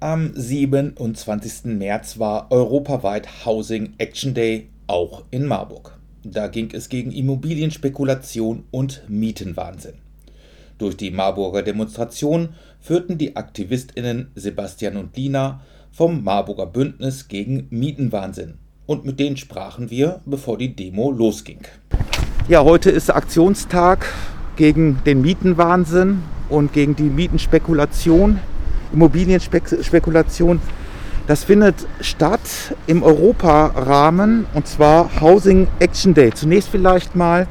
Am 27. März war europaweit Housing Action Day, auch in Marburg. Da ging es gegen Immobilienspekulation und Mietenwahnsinn. Durch die Marburger Demonstration führten die AktivistInnen Sebastian und Lina vom Marburger Bündnis gegen Mietenwahnsinn. Und mit denen sprachen wir, bevor die Demo losging. Ja, heute ist Aktionstag gegen den Mietenwahnsinn und gegen die Mietenspekulation Immobilienspekulation. Das findet statt im Europarahmen und zwar Housing Action Day. Zunächst vielleicht mal,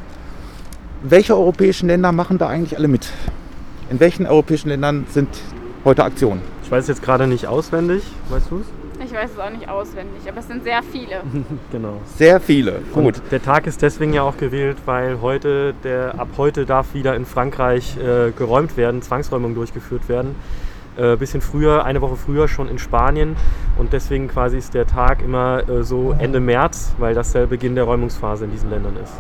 welche europäischen Länder machen da eigentlich alle mit? In welchen europäischen Ländern sind heute Aktionen? Ich weiß jetzt gerade nicht auswendig, weißt du es? Ich weiß es auch nicht auswendig, aber es sind sehr viele. genau. Sehr viele, gut. Und der Tag ist deswegen ja auch gewählt, weil heute, der, ab heute darf wieder in Frankreich äh, geräumt werden, Zwangsräumungen durchgeführt werden äh, bisschen früher, eine Woche früher schon in Spanien. Und deswegen quasi ist der Tag immer äh, so Ende März, weil das der Beginn der Räumungsphase in diesen Ländern ist.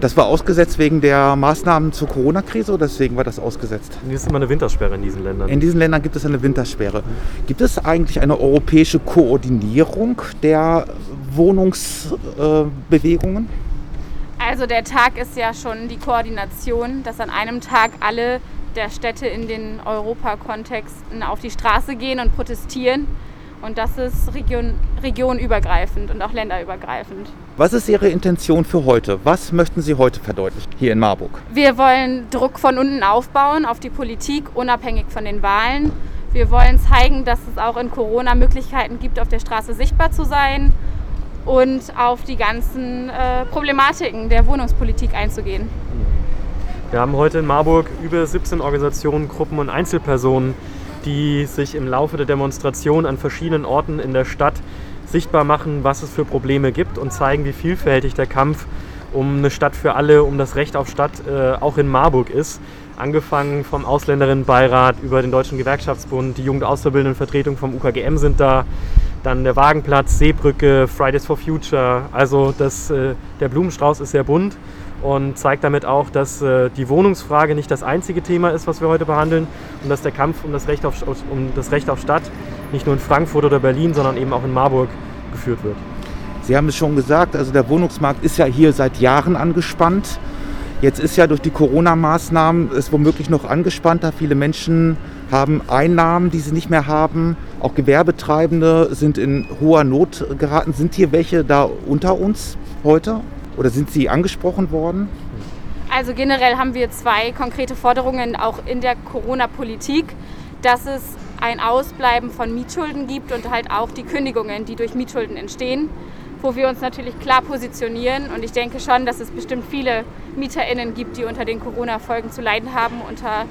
Das war ausgesetzt wegen der Maßnahmen zur Corona-Krise oder deswegen war das ausgesetzt? Es ist immer eine Wintersperre in diesen Ländern. In diesen Ländern gibt es eine Wintersperre. Gibt es eigentlich eine europäische Koordinierung der Wohnungsbewegungen? Äh, also der Tag ist ja schon die Koordination, dass an einem Tag alle der Städte in den Europakontexten auf die Straße gehen und protestieren. Und das ist region, regionübergreifend und auch länderübergreifend. Was ist Ihre Intention für heute? Was möchten Sie heute verdeutlichen hier in Marburg? Wir wollen Druck von unten aufbauen auf die Politik, unabhängig von den Wahlen. Wir wollen zeigen, dass es auch in Corona Möglichkeiten gibt, auf der Straße sichtbar zu sein und auf die ganzen äh, Problematiken der Wohnungspolitik einzugehen. Wir haben heute in Marburg über 17 Organisationen, Gruppen und Einzelpersonen, die sich im Laufe der Demonstration an verschiedenen Orten in der Stadt sichtbar machen, was es für Probleme gibt und zeigen, wie vielfältig der Kampf um eine Stadt für alle, um das Recht auf Stadt äh, auch in Marburg ist. Angefangen vom Ausländerinnenbeirat über den Deutschen Gewerkschaftsbund, die Jugendauszubildenden vom UKGM sind da, dann der Wagenplatz, Seebrücke, Fridays for Future. Also das, äh, der Blumenstrauß ist sehr bunt und zeigt damit auch, dass äh, die Wohnungsfrage nicht das einzige Thema ist, was wir heute behandeln und dass der Kampf um das, Recht auf, um das Recht auf Stadt nicht nur in Frankfurt oder Berlin, sondern eben auch in Marburg geführt wird. Sie haben es schon gesagt, also der Wohnungsmarkt ist ja hier seit Jahren angespannt. Jetzt ist ja durch die Corona-Maßnahmen es womöglich noch angespannter. Viele Menschen haben Einnahmen, die sie nicht mehr haben. Auch Gewerbetreibende sind in hoher Not geraten. Sind hier welche da unter uns heute? Oder sind Sie angesprochen worden? Also generell haben wir zwei konkrete Forderungen auch in der Corona-Politik, dass es ein Ausbleiben von Mietschulden gibt und halt auch die Kündigungen, die durch Mietschulden entstehen, wo wir uns natürlich klar positionieren. Und ich denke schon, dass es bestimmt viele MieterInnen gibt, die unter den Corona-Folgen zu leiden haben, unter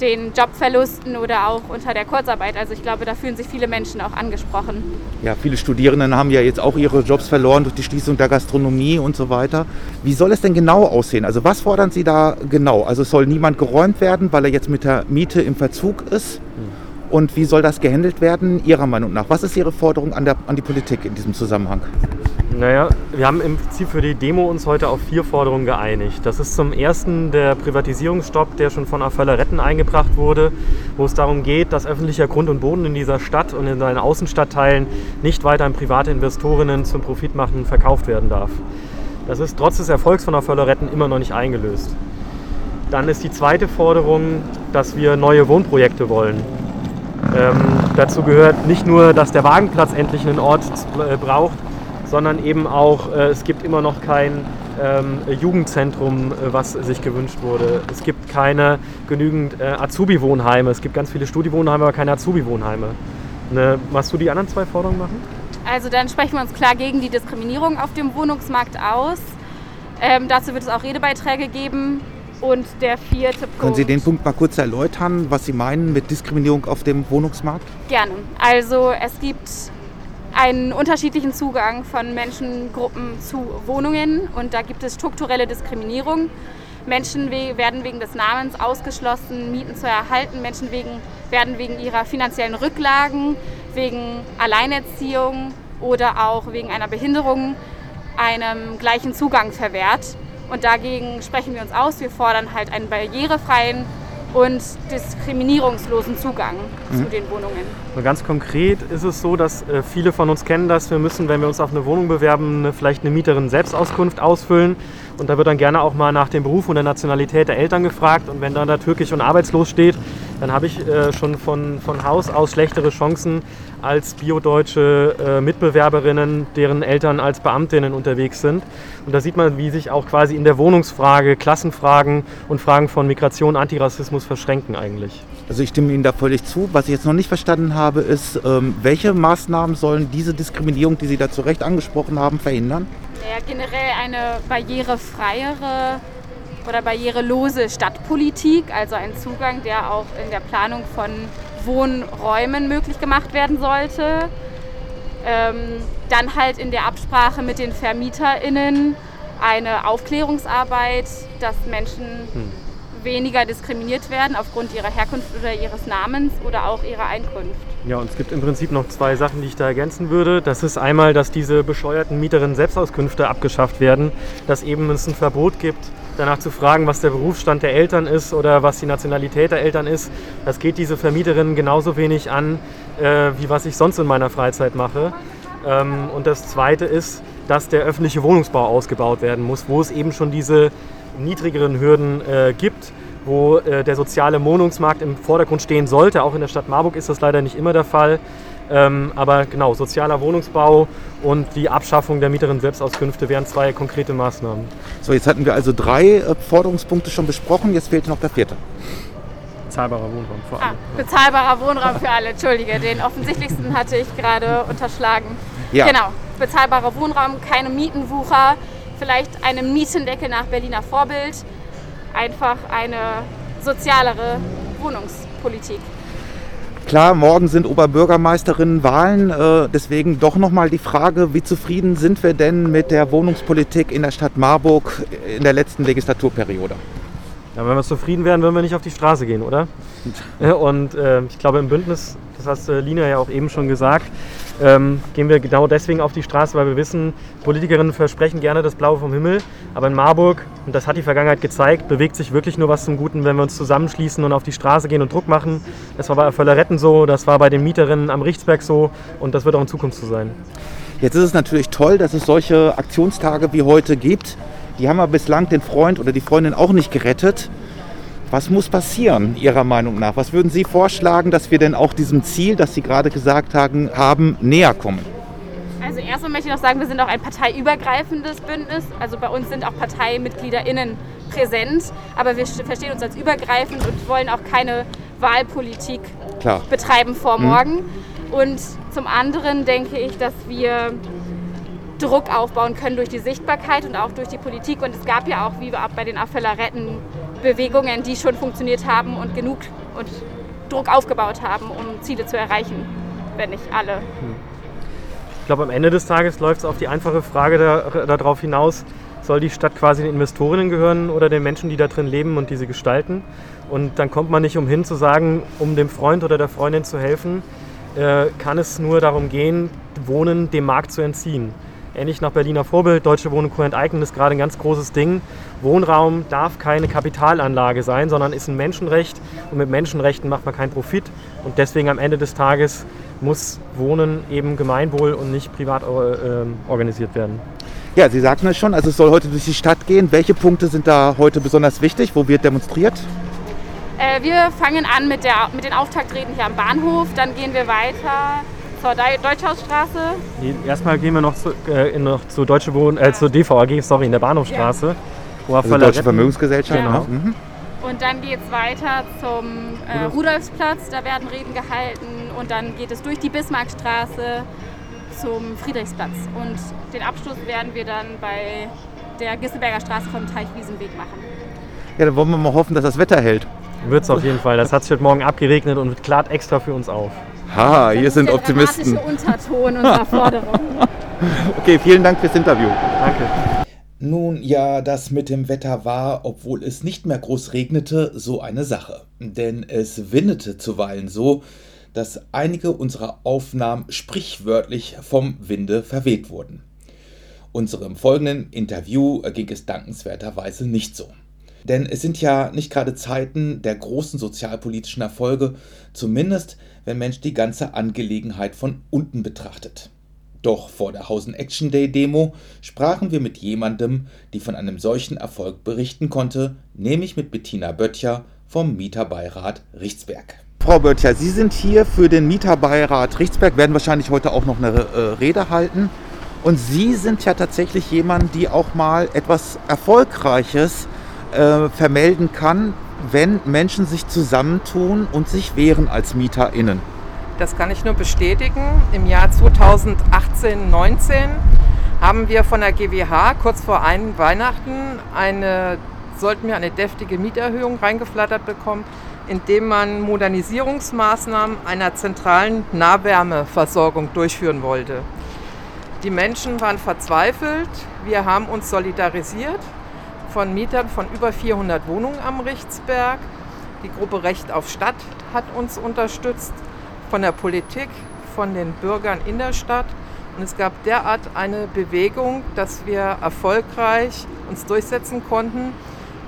den Jobverlusten oder auch unter der Kurzarbeit. Also ich glaube, da fühlen sich viele Menschen auch angesprochen. Ja, viele Studierenden haben ja jetzt auch ihre Jobs verloren durch die Schließung der Gastronomie und so weiter. Wie soll es denn genau aussehen? Also was fordern Sie da genau? Also soll niemand geräumt werden, weil er jetzt mit der Miete im Verzug ist? Und wie soll das gehandelt werden, Ihrer Meinung nach? Was ist Ihre Forderung an, der, an die Politik in diesem Zusammenhang? Naja, wir haben im Prinzip für die Demo uns heute auf vier Forderungen geeinigt. Das ist zum ersten der Privatisierungsstopp, der schon von Aföller Retten eingebracht wurde, wo es darum geht, dass öffentlicher Grund und Boden in dieser Stadt und in seinen Außenstadtteilen nicht weiter an private Investorinnen zum Profitmachen verkauft werden darf. Das ist trotz des Erfolgs von Aföller Retten immer noch nicht eingelöst. Dann ist die zweite Forderung, dass wir neue Wohnprojekte wollen. Ähm, dazu gehört nicht nur, dass der Wagenplatz endlich einen Ort äh, braucht, sondern eben auch, äh, es gibt immer noch kein ähm, Jugendzentrum, äh, was sich gewünscht wurde. Es gibt keine genügend äh, Azubi-Wohnheime. Es gibt ganz viele Studi-Wohnheime, aber keine Azubi-Wohnheime. Ne, machst du die anderen zwei Forderungen machen? Also dann sprechen wir uns klar gegen die Diskriminierung auf dem Wohnungsmarkt aus. Ähm, dazu wird es auch Redebeiträge geben. Und der vierte Punkt. Können Sie den Punkt mal kurz erläutern, was Sie meinen mit Diskriminierung auf dem Wohnungsmarkt? Gerne. Also es gibt einen unterschiedlichen Zugang von Menschengruppen zu Wohnungen und da gibt es strukturelle Diskriminierung. Menschen werden wegen des Namens ausgeschlossen, Mieten zu erhalten. Menschen wegen, werden wegen ihrer finanziellen Rücklagen, wegen Alleinerziehung oder auch wegen einer Behinderung einem gleichen Zugang verwehrt. Und dagegen sprechen wir uns aus. Wir fordern halt einen barrierefreien und diskriminierungslosen Zugang mhm. zu den Wohnungen. Und ganz konkret ist es so, dass äh, viele von uns kennen das, wir müssen, wenn wir uns auf eine Wohnung bewerben, eine, vielleicht eine Mieterin Selbstauskunft ausfüllen. Und da wird dann gerne auch mal nach dem Beruf und der Nationalität der Eltern gefragt. Und wenn dann da türkisch und arbeitslos steht, dann habe ich äh, schon von, von Haus aus schlechtere Chancen als biodeutsche äh, Mitbewerberinnen, deren Eltern als Beamtinnen unterwegs sind. Und da sieht man, wie sich auch quasi in der Wohnungsfrage Klassenfragen und Fragen von Migration, Antirassismus verschränken eigentlich. Also ich stimme Ihnen da völlig zu. Was ich jetzt noch nicht verstanden habe, ist, ähm, welche Maßnahmen sollen diese Diskriminierung, die Sie da zu Recht angesprochen haben, verhindern? Ja, generell eine barrierefreiere oder barrierelose Stadtpolitik, also ein Zugang, der auch in der Planung von Wohnräumen möglich gemacht werden sollte. Ähm, dann halt in der Absprache mit den VermieterInnen eine Aufklärungsarbeit, dass Menschen hm. weniger diskriminiert werden aufgrund ihrer Herkunft oder ihres Namens oder auch ihrer Einkunft. Ja, und es gibt im Prinzip noch zwei Sachen, die ich da ergänzen würde. Das ist einmal, dass diese bescheuerten Mieterinnen Selbstauskünfte abgeschafft werden, dass eben es ein Verbot gibt, danach zu fragen, was der Berufsstand der Eltern ist oder was die Nationalität der Eltern ist. Das geht diese Vermieterinnen genauso wenig an, äh, wie was ich sonst in meiner Freizeit mache. Ähm, und das Zweite ist, dass der öffentliche Wohnungsbau ausgebaut werden muss, wo es eben schon diese niedrigeren Hürden äh, gibt wo äh, der soziale Wohnungsmarkt im Vordergrund stehen sollte. Auch in der Stadt Marburg ist das leider nicht immer der Fall. Ähm, aber genau, sozialer Wohnungsbau und die Abschaffung der Mieterinnen Selbstauskünfte wären zwei konkrete Maßnahmen. So, jetzt hatten wir also drei äh, Forderungspunkte schon besprochen, jetzt fehlt noch der vierte. Bezahlbarer Wohnraum für alle. Ah, bezahlbarer Wohnraum für alle, Entschuldige, den offensichtlichsten hatte ich gerade unterschlagen. Ja. Genau, bezahlbarer Wohnraum, keine Mietenwucher, vielleicht eine Mietendecke nach Berliner Vorbild einfach eine sozialere Wohnungspolitik. Klar, morgen sind Oberbürgermeisterinnenwahlen, äh, deswegen doch nochmal die Frage, wie zufrieden sind wir denn mit der Wohnungspolitik in der Stadt Marburg in der letzten Legislaturperiode? Ja, wenn wir zufrieden wären, würden wir nicht auf die Straße gehen, oder? Und äh, ich glaube, im Bündnis, das hast äh, Lina ja auch eben schon gesagt, ähm, gehen wir genau deswegen auf die Straße, weil wir wissen, Politikerinnen versprechen gerne das Blaue vom Himmel. Aber in Marburg, und das hat die Vergangenheit gezeigt, bewegt sich wirklich nur was zum Guten, wenn wir uns zusammenschließen und auf die Straße gehen und Druck machen. Das war bei Völleretten so, das war bei den Mieterinnen am Richtsberg so und das wird auch in Zukunft so sein. Jetzt ist es natürlich toll, dass es solche Aktionstage wie heute gibt. Die haben aber bislang den Freund oder die Freundin auch nicht gerettet. Was muss passieren, Ihrer Meinung nach? Was würden Sie vorschlagen, dass wir denn auch diesem Ziel, das Sie gerade gesagt haben, haben näher kommen? Also erstmal möchte ich noch sagen, wir sind auch ein parteiübergreifendes Bündnis. Also bei uns sind auch ParteimitgliederInnen präsent, aber wir verstehen uns als übergreifend und wollen auch keine Wahlpolitik Klar. betreiben vor mhm. morgen. Mhm. Und zum anderen denke ich, dass wir Druck aufbauen können durch die Sichtbarkeit und auch durch die Politik. Und es gab ja auch, wie auch bei den Affelleretten, Bewegungen, die schon funktioniert haben und genug und Druck aufgebaut haben, um Ziele zu erreichen, wenn nicht alle. Ich glaube, am Ende des Tages läuft es auf die einfache Frage darauf hinaus, soll die Stadt quasi den Investorinnen gehören oder den Menschen, die da drin leben und diese gestalten? Und dann kommt man nicht umhin zu sagen, um dem Freund oder der Freundin zu helfen, äh, kann es nur darum gehen, Wohnen dem Markt zu entziehen ähnlich nach Berliner Vorbild. Deutsche Wohnen Co. enteignen ist gerade ein ganz großes Ding. Wohnraum darf keine Kapitalanlage sein, sondern ist ein Menschenrecht. Und mit Menschenrechten macht man keinen Profit. Und deswegen am Ende des Tages muss Wohnen eben Gemeinwohl und nicht privat äh, organisiert werden. Ja, Sie sagten es schon, also es soll heute durch die Stadt gehen. Welche Punkte sind da heute besonders wichtig? Wo wird demonstriert? Äh, wir fangen an mit, der, mit den Auftaktreden hier am Bahnhof, dann gehen wir weiter zur Deutschhausstraße. Erstmal gehen wir noch zu, äh, noch zu Deutsche Wohnen, äh, zur DVAG, sorry, in der Bahnhofstraße. Ja. Also Deutsche Vermögensgesellschaft. Genau. Mhm. Und dann geht es weiter zum äh, Rudolfsplatz, da werden Reden gehalten und dann geht es durch die Bismarckstraße zum Friedrichsplatz. Und den Abschluss werden wir dann bei der Gisselberger Straße vom Teichwiesenweg machen. Ja, dann wollen wir mal hoffen, dass das Wetter hält. Wird es auf jeden Fall. Das hat sich heute Morgen abgeregnet und klart extra für uns auf. Ha, hier sind Optimisten. Das ist der Unterton unserer Forderung. okay, vielen Dank fürs Interview. Danke. Nun ja, das mit dem Wetter war, obwohl es nicht mehr groß regnete, so eine Sache. Denn es windete zuweilen so, dass einige unserer Aufnahmen sprichwörtlich vom Winde verweht wurden. Unserem folgenden Interview ging es dankenswerterweise nicht so. Denn es sind ja nicht gerade Zeiten der großen sozialpolitischen Erfolge, zumindest wenn Mensch die ganze Angelegenheit von unten betrachtet. Doch vor der Hausen Action Day Demo sprachen wir mit jemandem, die von einem solchen Erfolg berichten konnte, nämlich mit Bettina Böttcher vom Mieterbeirat Richtsberg. Frau Böttcher, Sie sind hier für den Mieterbeirat Richtsberg, werden wahrscheinlich heute auch noch eine äh, Rede halten. Und Sie sind ja tatsächlich jemand, die auch mal etwas Erfolgreiches äh, vermelden kann, wenn Menschen sich zusammentun und sich wehren als MieterInnen. Das kann ich nur bestätigen. Im Jahr 2018, 19 haben wir von der GWH kurz vor einem Weihnachten eine, sollten wir eine deftige Mieterhöhung reingeflattert bekommen, indem man Modernisierungsmaßnahmen einer zentralen Nahwärmeversorgung durchführen wollte. Die Menschen waren verzweifelt. Wir haben uns solidarisiert von Mietern von über 400 Wohnungen am Richtsberg. Die Gruppe Recht auf Stadt hat uns unterstützt, von der Politik, von den Bürgern in der Stadt. Und es gab derart eine Bewegung, dass wir erfolgreich uns durchsetzen konnten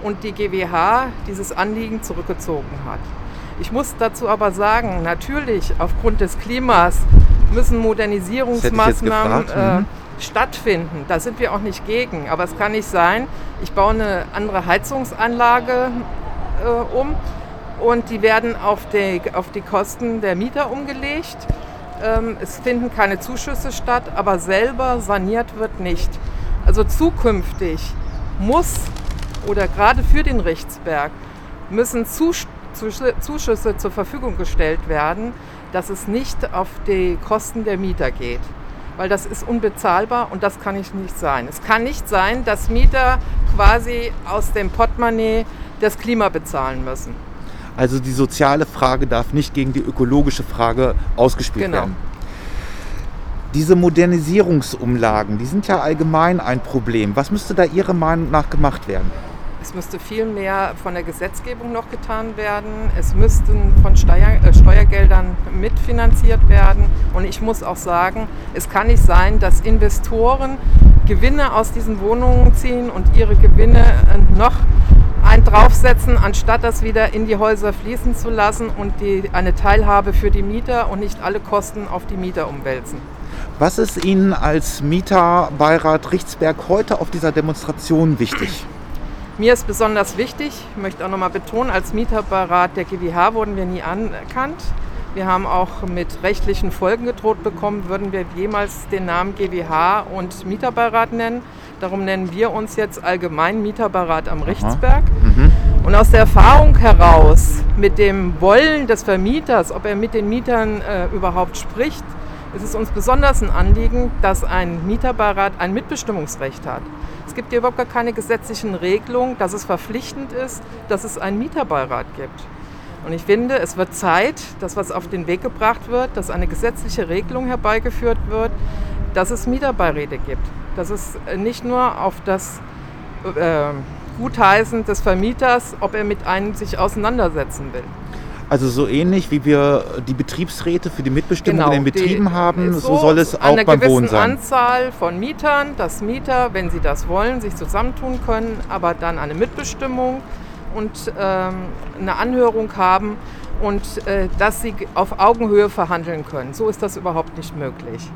und die GWH dieses Anliegen zurückgezogen hat. Ich muss dazu aber sagen, natürlich aufgrund des Klimas müssen Modernisierungsmaßnahmen äh, mhm stattfinden. Da sind wir auch nicht gegen. Aber es kann nicht sein, ich baue eine andere Heizungsanlage äh, um und die werden auf die, auf die Kosten der Mieter umgelegt. Ähm, es finden keine Zuschüsse statt, aber selber saniert wird nicht. Also zukünftig muss oder gerade für den Rechtsberg müssen Zuschüsse zur Verfügung gestellt werden, dass es nicht auf die Kosten der Mieter geht weil das ist unbezahlbar und das kann nicht sein. Es kann nicht sein, dass Mieter quasi aus dem Portemonnaie das Klima bezahlen müssen. Also die soziale Frage darf nicht gegen die ökologische Frage ausgespielt genau. werden. Diese Modernisierungsumlagen, die sind ja allgemein ein Problem. Was müsste da Ihrer Meinung nach gemacht werden? Es müsste viel mehr von der Gesetzgebung noch getan werden. Es müssten von Steuer, äh, Steuergeldern mitfinanziert werden. Und ich muss auch sagen, es kann nicht sein, dass Investoren Gewinne aus diesen Wohnungen ziehen und ihre Gewinne äh, noch ein draufsetzen, anstatt das wieder in die Häuser fließen zu lassen und die, eine Teilhabe für die Mieter und nicht alle Kosten auf die Mieter umwälzen. Was ist Ihnen als Mieterbeirat Richtsberg heute auf dieser Demonstration wichtig? Mir ist besonders wichtig, ich möchte auch nochmal betonen, als Mieterbeirat der GWH wurden wir nie anerkannt. Wir haben auch mit rechtlichen Folgen gedroht bekommen, würden wir jemals den Namen GWH und Mieterbeirat nennen. Darum nennen wir uns jetzt allgemein Mieterbeirat am Rechtsberg. Mhm. Und aus der Erfahrung heraus, mit dem Wollen des Vermieters, ob er mit den Mietern äh, überhaupt spricht, ist es uns besonders ein Anliegen, dass ein Mieterbeirat ein Mitbestimmungsrecht hat. Es gibt hier überhaupt gar keine gesetzlichen Regelungen, dass es verpflichtend ist, dass es einen Mieterbeirat gibt. Und ich finde, es wird Zeit, dass was auf den Weg gebracht wird, dass eine gesetzliche Regelung herbeigeführt wird, dass es Mieterbeiräte gibt. Dass es nicht nur auf das äh, Gutheißen des Vermieters, ob er mit einem sich auseinandersetzen will. Also so ähnlich wie wir die Betriebsräte für die Mitbestimmung genau, in den Betrieben die, haben, so, so, soll es auch beim Wohnen sein. Eine Anzahl von Mietern, dass Mieter, wenn sie das wollen, sich zusammentun können, aber dann eine Mitbestimmung und ähm, eine Anhörung haben und äh, dass sie auf Augenhöhe verhandeln können. So ist das überhaupt nicht möglich.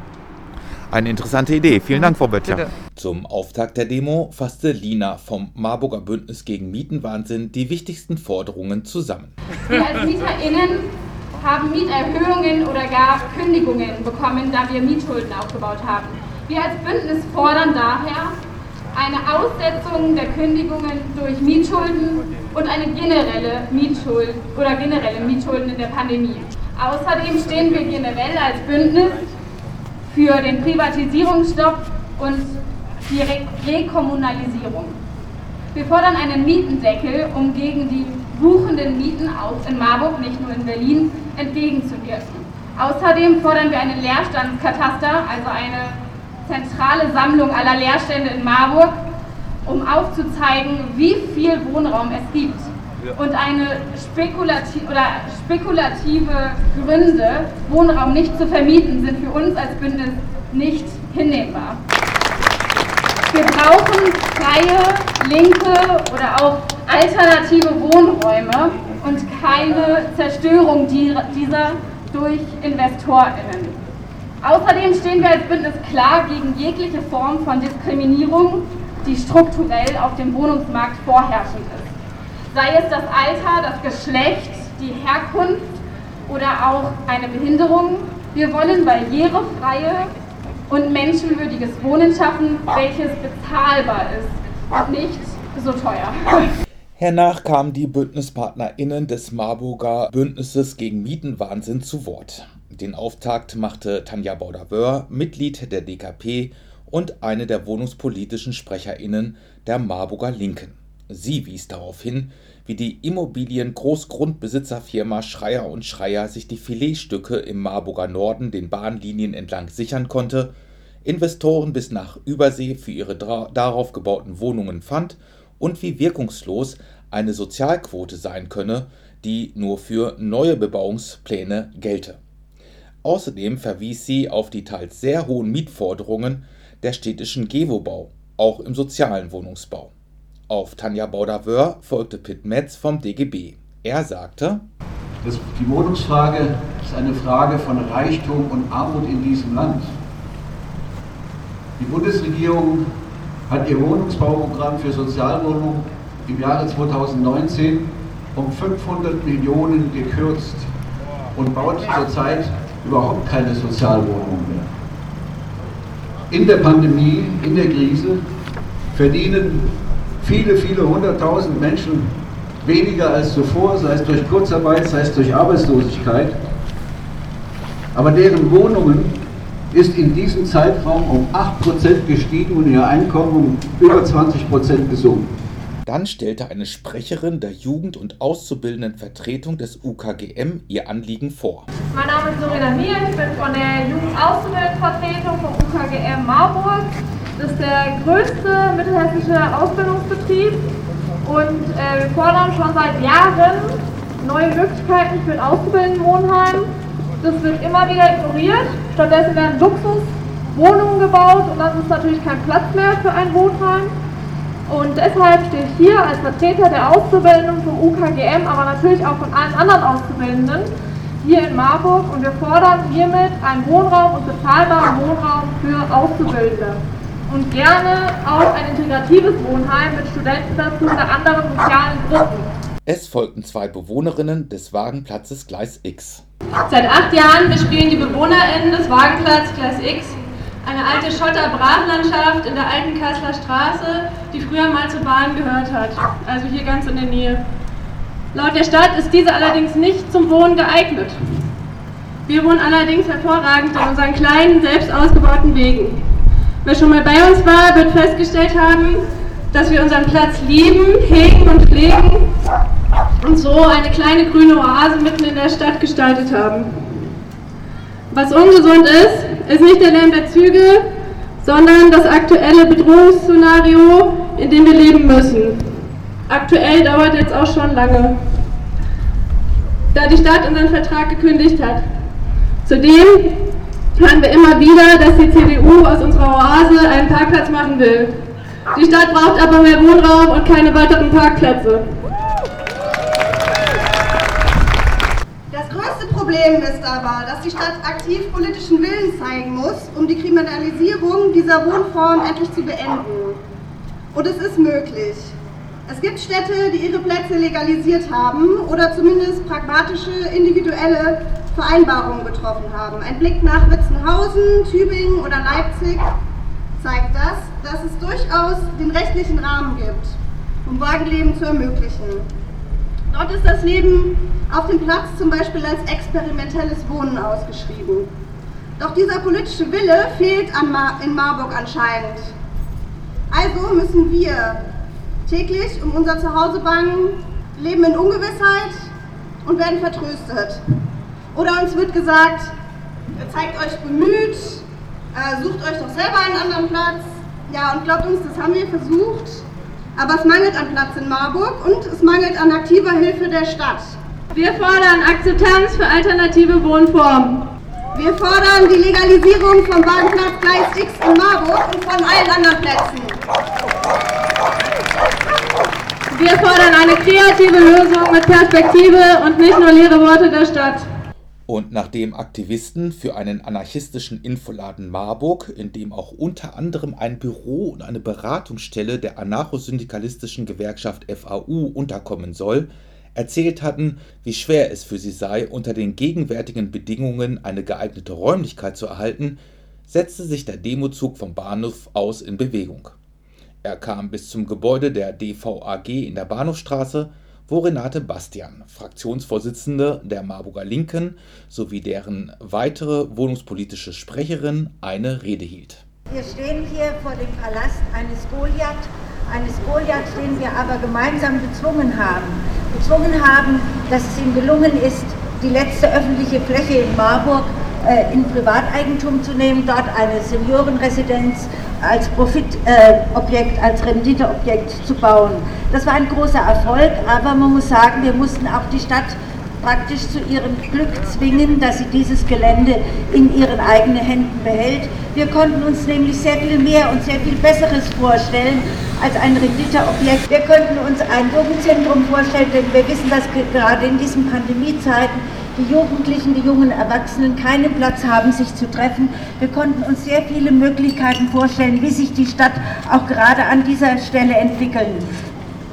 Eine interessante Idee. Vielen Dank, Frau Böttcher. Bitte. Zum Auftakt der Demo fasste Lina vom Marburger Bündnis gegen Mietenwahnsinn die wichtigsten Forderungen zusammen. Wir als MieterInnen haben Mieterhöhungen oder gar Kündigungen bekommen, da wir Mietschulden aufgebaut haben. Wir als Bündnis fordern daher eine Aussetzung der Kündigungen durch Mietschulden und eine generelle Mietschuld oder generelle Mietschulden in der Pandemie. Außerdem stehen wir generell als Bündnis für den Privatisierungsstopp und die Re Rekommunalisierung. Wir fordern einen Mietendeckel, um gegen die buchenden Mieten auch in Marburg, nicht nur in Berlin, entgegenzuwirken. Außerdem fordern wir einen Leerstandskataster, also eine zentrale Sammlung aller Leerstände in Marburg, um aufzuzeigen, wie viel Wohnraum es gibt und eine spekulative, oder spekulative Gründe, Wohnraum nicht zu vermieten, sind für uns als Bündnis nicht hinnehmbar. Wir brauchen freie, linke oder auch alternative Wohnräume und keine Zerstörung dieser durch InvestorInnen. Außerdem stehen wir als Bündnis klar gegen jegliche Form von Diskriminierung, die strukturell auf dem Wohnungsmarkt vorherrschend ist. Sei es das Alter, das Geschlecht, die Herkunft oder auch eine Behinderung. Wir wollen barrierefreie und menschenwürdiges Wohnen schaffen, welches bezahlbar ist und nicht so teuer. Hernach kamen die BündnispartnerInnen des Marburger Bündnisses gegen Mietenwahnsinn zu Wort. Den Auftakt machte Tanja Bauder-Wöhr, Mitglied der DKP und eine der wohnungspolitischen SprecherInnen der Marburger Linken. Sie wies darauf hin, wie die Immobilien-Großgrundbesitzerfirma Schreier und Schreier sich die Filetstücke im Marburger Norden den Bahnlinien entlang sichern konnte, Investoren bis nach Übersee für ihre darauf gebauten Wohnungen fand und wie wirkungslos eine Sozialquote sein könne, die nur für neue Bebauungspläne gelte. Außerdem verwies sie auf die teils sehr hohen Mietforderungen der städtischen GEWO-Bau, auch im sozialen Wohnungsbau. Auf Tanja Bauder-Wöhr folgte Pitt Metz vom DGB. Er sagte, das, die Wohnungsfrage ist eine Frage von Reichtum und Armut in diesem Land. Die Bundesregierung hat ihr Wohnungsbauprogramm für Sozialwohnungen im Jahre 2019 um 500 Millionen gekürzt und baut zurzeit überhaupt keine Sozialwohnungen mehr. In der Pandemie, in der Krise verdienen viele, viele hunderttausend Menschen weniger als zuvor, sei es durch Kurzarbeit, sei es durch Arbeitslosigkeit. Aber deren Wohnungen ist in diesem Zeitraum um 8% gestiegen und ihr Einkommen um über 20% gesunken. Dann stellte eine Sprecherin der Jugend- und Auszubildendenvertretung des UKGM ihr Anliegen vor. Mein Name ist Sorina Mir, ich bin von der Jugend-Auszubildendenvertretung vom UKGM Marburg. Das ist der größte mittelhessische Ausbildungsbetrieb und äh, wir fordern schon seit Jahren neue Möglichkeiten für ein Auszubildendenwohnheim. Das wird immer wieder ignoriert. Stattdessen werden Luxuswohnungen gebaut und dann ist natürlich kein Platz mehr für ein Wohnheim. Und deshalb stehe ich hier als Vertreter der Auszubildenden vom UKGM, aber natürlich auch von allen anderen Auszubildenden hier in Marburg und wir fordern hiermit einen Wohnraum und bezahlbaren Wohnraum für Auszubildende. Und gerne auch ein integratives Wohnheim mit Studenten dazu oder anderen sozialen Gruppen. Es folgten zwei Bewohnerinnen des Wagenplatzes Gleis X. Seit acht Jahren bespielen die BewohnerInnen des Wagenplatzes Gleis X eine alte Schotter-Brachlandschaft in der alten Kasseler Straße, die früher mal zur Bahn gehört hat, also hier ganz in der Nähe. Laut der Stadt ist diese allerdings nicht zum Wohnen geeignet. Wir wohnen allerdings hervorragend in unseren kleinen, selbst ausgebauten Wegen. Wer schon mal bei uns war, wird festgestellt haben, dass wir unseren Platz lieben, hegen und pflegen und so eine kleine grüne Oase mitten in der Stadt gestaltet haben. Was ungesund ist, ist nicht der Lärm der Züge, sondern das aktuelle Bedrohungsszenario, in dem wir leben müssen. Aktuell dauert jetzt auch schon lange, da die Stadt unseren Vertrag gekündigt hat. Zudem hören wir immer wieder, dass die CDU aus unserer Oase einen Parkplatz machen will. Die Stadt braucht aber mehr Wohnraum und keine weiteren Parkplätze. Das größte Problem ist aber, dass die Stadt aktiv politischen Willen zeigen muss, um die Kriminalisierung dieser Wohnform endlich zu beenden. Und es ist möglich. Es gibt Städte, die ihre Plätze legalisiert haben oder zumindest pragmatische, individuelle Vereinbarungen getroffen haben. Ein Blick nach Witzenhausen, Tübingen oder Leipzig zeigt das, dass es durchaus den rechtlichen Rahmen gibt, um Wagenleben zu ermöglichen. Dort ist das Leben auf dem Platz zum Beispiel als experimentelles Wohnen ausgeschrieben. Doch dieser politische Wille fehlt in Marburg anscheinend. Also müssen wir täglich um unser Zuhause bangen, leben in Ungewissheit und werden vertröstet. Oder uns wird gesagt, zeigt euch bemüht, äh, sucht euch doch selber einen anderen Platz. Ja, und glaubt uns, das haben wir versucht. Aber es mangelt an Platz in Marburg und es mangelt an aktiver Hilfe der Stadt. Wir fordern Akzeptanz für alternative Wohnformen. Wir fordern die Legalisierung vom Wagenplatz Gleis X in Marburg und von allen anderen Plätzen. Wir fordern eine kreative Lösung mit Perspektive und nicht nur leere Worte der Stadt. Und nachdem Aktivisten für einen anarchistischen Infoladen Marburg, in dem auch unter anderem ein Büro und eine Beratungsstelle der anarchosyndikalistischen Gewerkschaft FAU unterkommen soll, erzählt hatten, wie schwer es für sie sei, unter den gegenwärtigen Bedingungen eine geeignete Räumlichkeit zu erhalten, setzte sich der Demozug vom Bahnhof aus in Bewegung. Er kam bis zum Gebäude der DVAG in der Bahnhofstraße, wo Renate Bastian, Fraktionsvorsitzende der Marburger Linken sowie deren weitere wohnungspolitische Sprecherin, eine Rede hielt. Wir stehen hier vor dem Palast eines Goliath, eines Goliath, den wir aber gemeinsam bezwungen haben. Bezwungen haben, dass es ihm gelungen ist, die letzte öffentliche Fläche in Marburg in Privateigentum zu nehmen, dort eine Seniorenresidenz als Profitobjekt, äh, als Renditeobjekt zu bauen. Das war ein großer Erfolg, aber man muss sagen, wir mussten auch die Stadt praktisch zu ihrem Glück zwingen, dass sie dieses Gelände in ihren eigenen Händen behält. Wir konnten uns nämlich sehr viel mehr und sehr viel Besseres vorstellen als ein Renditeobjekt. Wir könnten uns ein Jugendzentrum vorstellen, denn wir wissen, dass gerade in diesen Pandemiezeiten die Jugendlichen, die jungen Erwachsenen keinen Platz haben, sich zu treffen. Wir konnten uns sehr viele Möglichkeiten vorstellen, wie sich die Stadt auch gerade an dieser Stelle entwickeln.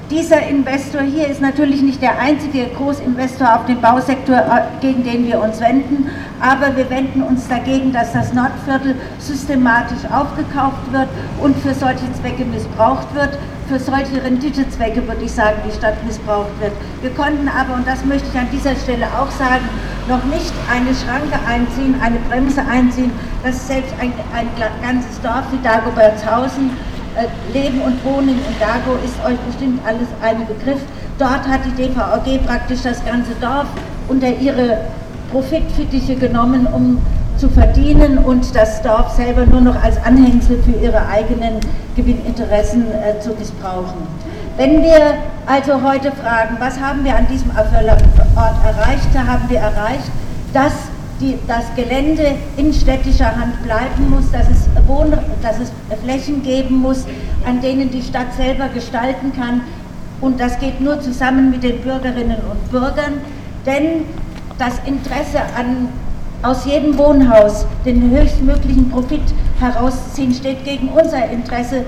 Dieser Investor hier ist natürlich nicht der einzige Großinvestor auf dem Bausektor, äh, gegen den wir uns wenden, aber wir wenden uns dagegen, dass das Nordviertel systematisch aufgekauft wird und für solche Zwecke missbraucht wird. Für solche Renditezwecke würde ich sagen, die Stadt missbraucht wird. Wir konnten aber, und das möchte ich an dieser Stelle auch sagen, noch nicht eine Schranke einziehen, eine Bremse einziehen, dass selbst ein, ein ganzes Dorf wie Dagobertshausen äh, Leben und Wohnen in Dago ist euch bestimmt alles ein Begriff. Dort hat die DVAG praktisch das ganze Dorf unter ihre Profitfittiche genommen, um zu verdienen und das Dorf selber nur noch als Anhängsel für ihre eigenen Gewinninteressen äh, zu missbrauchen. Wenn wir also heute fragen, was haben wir an diesem Ort erreicht, da haben wir erreicht, dass die, das Gelände in städtischer Hand bleiben muss, dass es, Wohn dass es Flächen geben muss, an denen die Stadt selber gestalten kann. Und das geht nur zusammen mit den Bürgerinnen und Bürgern, denn das Interesse an aus jedem Wohnhaus den höchstmöglichen Profit herausziehen, steht gegen unser Interesse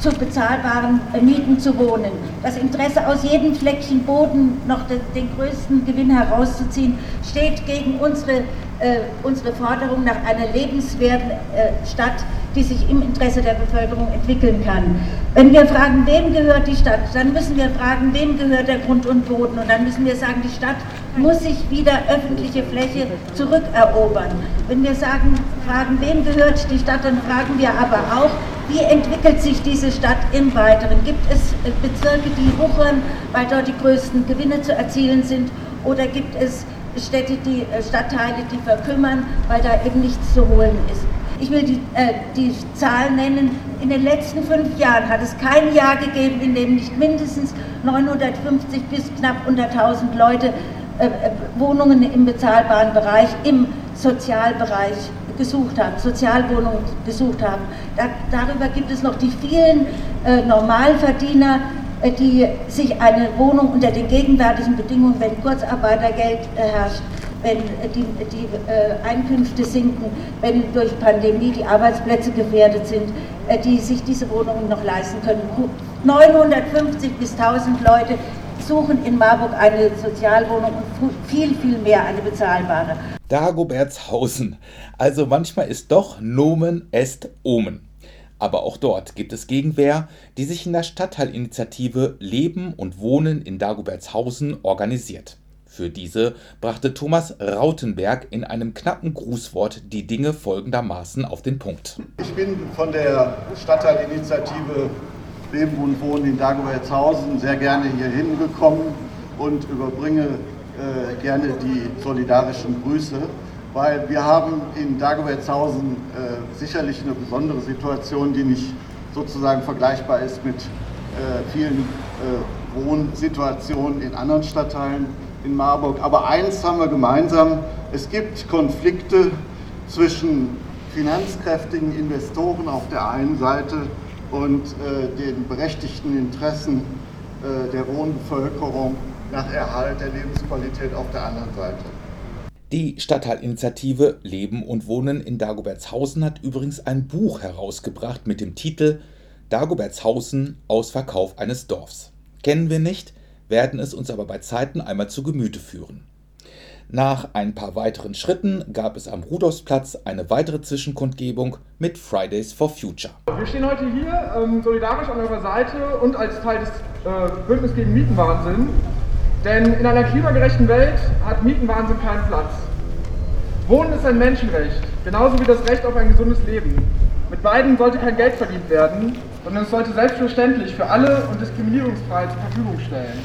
zu bezahlbaren Mieten zu wohnen. Das Interesse aus jedem Fleckchen Boden noch den, größten Gewinn herauszuziehen, steht gegen unsere äh, unsere Forderung nach einer lebenswerten äh, Stadt, die sich im Interesse der Bevölkerung entwickeln kann. Wenn wir fragen, wem gehört die Stadt, dann müssen wir fragen, wem gehört der Grund und Boden. Und dann müssen wir sagen, die Stadt muss sich wieder öffentliche Fläche zurückerobern. Wenn wir sagen, fragen, wem gehört die Stadt, dann fragen wir aber auch, wie entwickelt sich diese Stadt im Weiteren? Gibt es äh, Bezirke, die wuchern, weil dort die größten Gewinne zu erzielen sind? Oder gibt es Städte, die äh, Stadtteile, die verkümmern, weil da eben nichts zu holen ist. Ich will die, äh, die Zahlen nennen. In den letzten fünf Jahren hat es kein Jahr gegeben, in dem nicht mindestens 950 bis knapp 100.000 Leute Wohnungen im bezahlbaren Bereich, im Sozialbereich gesucht haben, Sozialwohnungen gesucht haben. Da, darüber gibt es noch die vielen äh, Normalverdiener, äh, die sich eine Wohnung unter den gegenwärtigen Bedingungen, wenn Kurzarbeitergeld äh, herrscht, wenn äh, die, die Einkünfte sinken, wenn durch Pandemie die Arbeitsplätze gefährdet sind, die sich diese Wohnungen noch leisten können. 950 bis 1000 Leute suchen in Marburg eine Sozialwohnung und viel, viel mehr eine bezahlbare. Dagobertshausen. Also manchmal ist doch Nomen est Omen. Aber auch dort gibt es Gegenwehr, die sich in der Stadtteilinitiative Leben und Wohnen in Dagobertshausen organisiert. Für diese brachte Thomas Rautenberg in einem knappen Grußwort die Dinge folgendermaßen auf den Punkt. Ich bin von der Stadtteilinitiative Leben und Wohnen in Dagobertshausen sehr gerne hier hingekommen und überbringe äh, gerne die solidarischen Grüße weil wir haben in Dagobertshausen äh, sicherlich eine besondere Situation, die nicht sozusagen vergleichbar ist mit äh, vielen äh, Wohnsituationen in anderen Stadtteilen in Marburg. Aber eins haben wir gemeinsam, es gibt Konflikte zwischen finanzkräftigen Investoren auf der einen Seite und äh, den berechtigten Interessen äh, der Wohnbevölkerung nach Erhalt der Lebensqualität auf der anderen Seite. Die Stadtteilinitiative Leben und Wohnen in Dagobertshausen hat übrigens ein Buch herausgebracht mit dem Titel Dagobertshausen aus Verkauf eines Dorfs. Kennen wir nicht, werden es uns aber bei Zeiten einmal zu Gemüte führen. Nach ein paar weiteren Schritten gab es am Rudolfsplatz eine weitere Zwischenkundgebung mit Fridays for Future. Wir stehen heute hier ähm, solidarisch an eurer Seite und als Teil des äh, Bündnisses gegen Mietenwahnsinn. Denn in einer klimagerechten Welt hat Mietenwahnsinn keinen Platz. Wohnen ist ein Menschenrecht, genauso wie das Recht auf ein gesundes Leben. Mit beiden sollte kein Geld verdient werden, sondern es sollte selbstverständlich für alle und diskriminierungsfrei zur Verfügung stellen.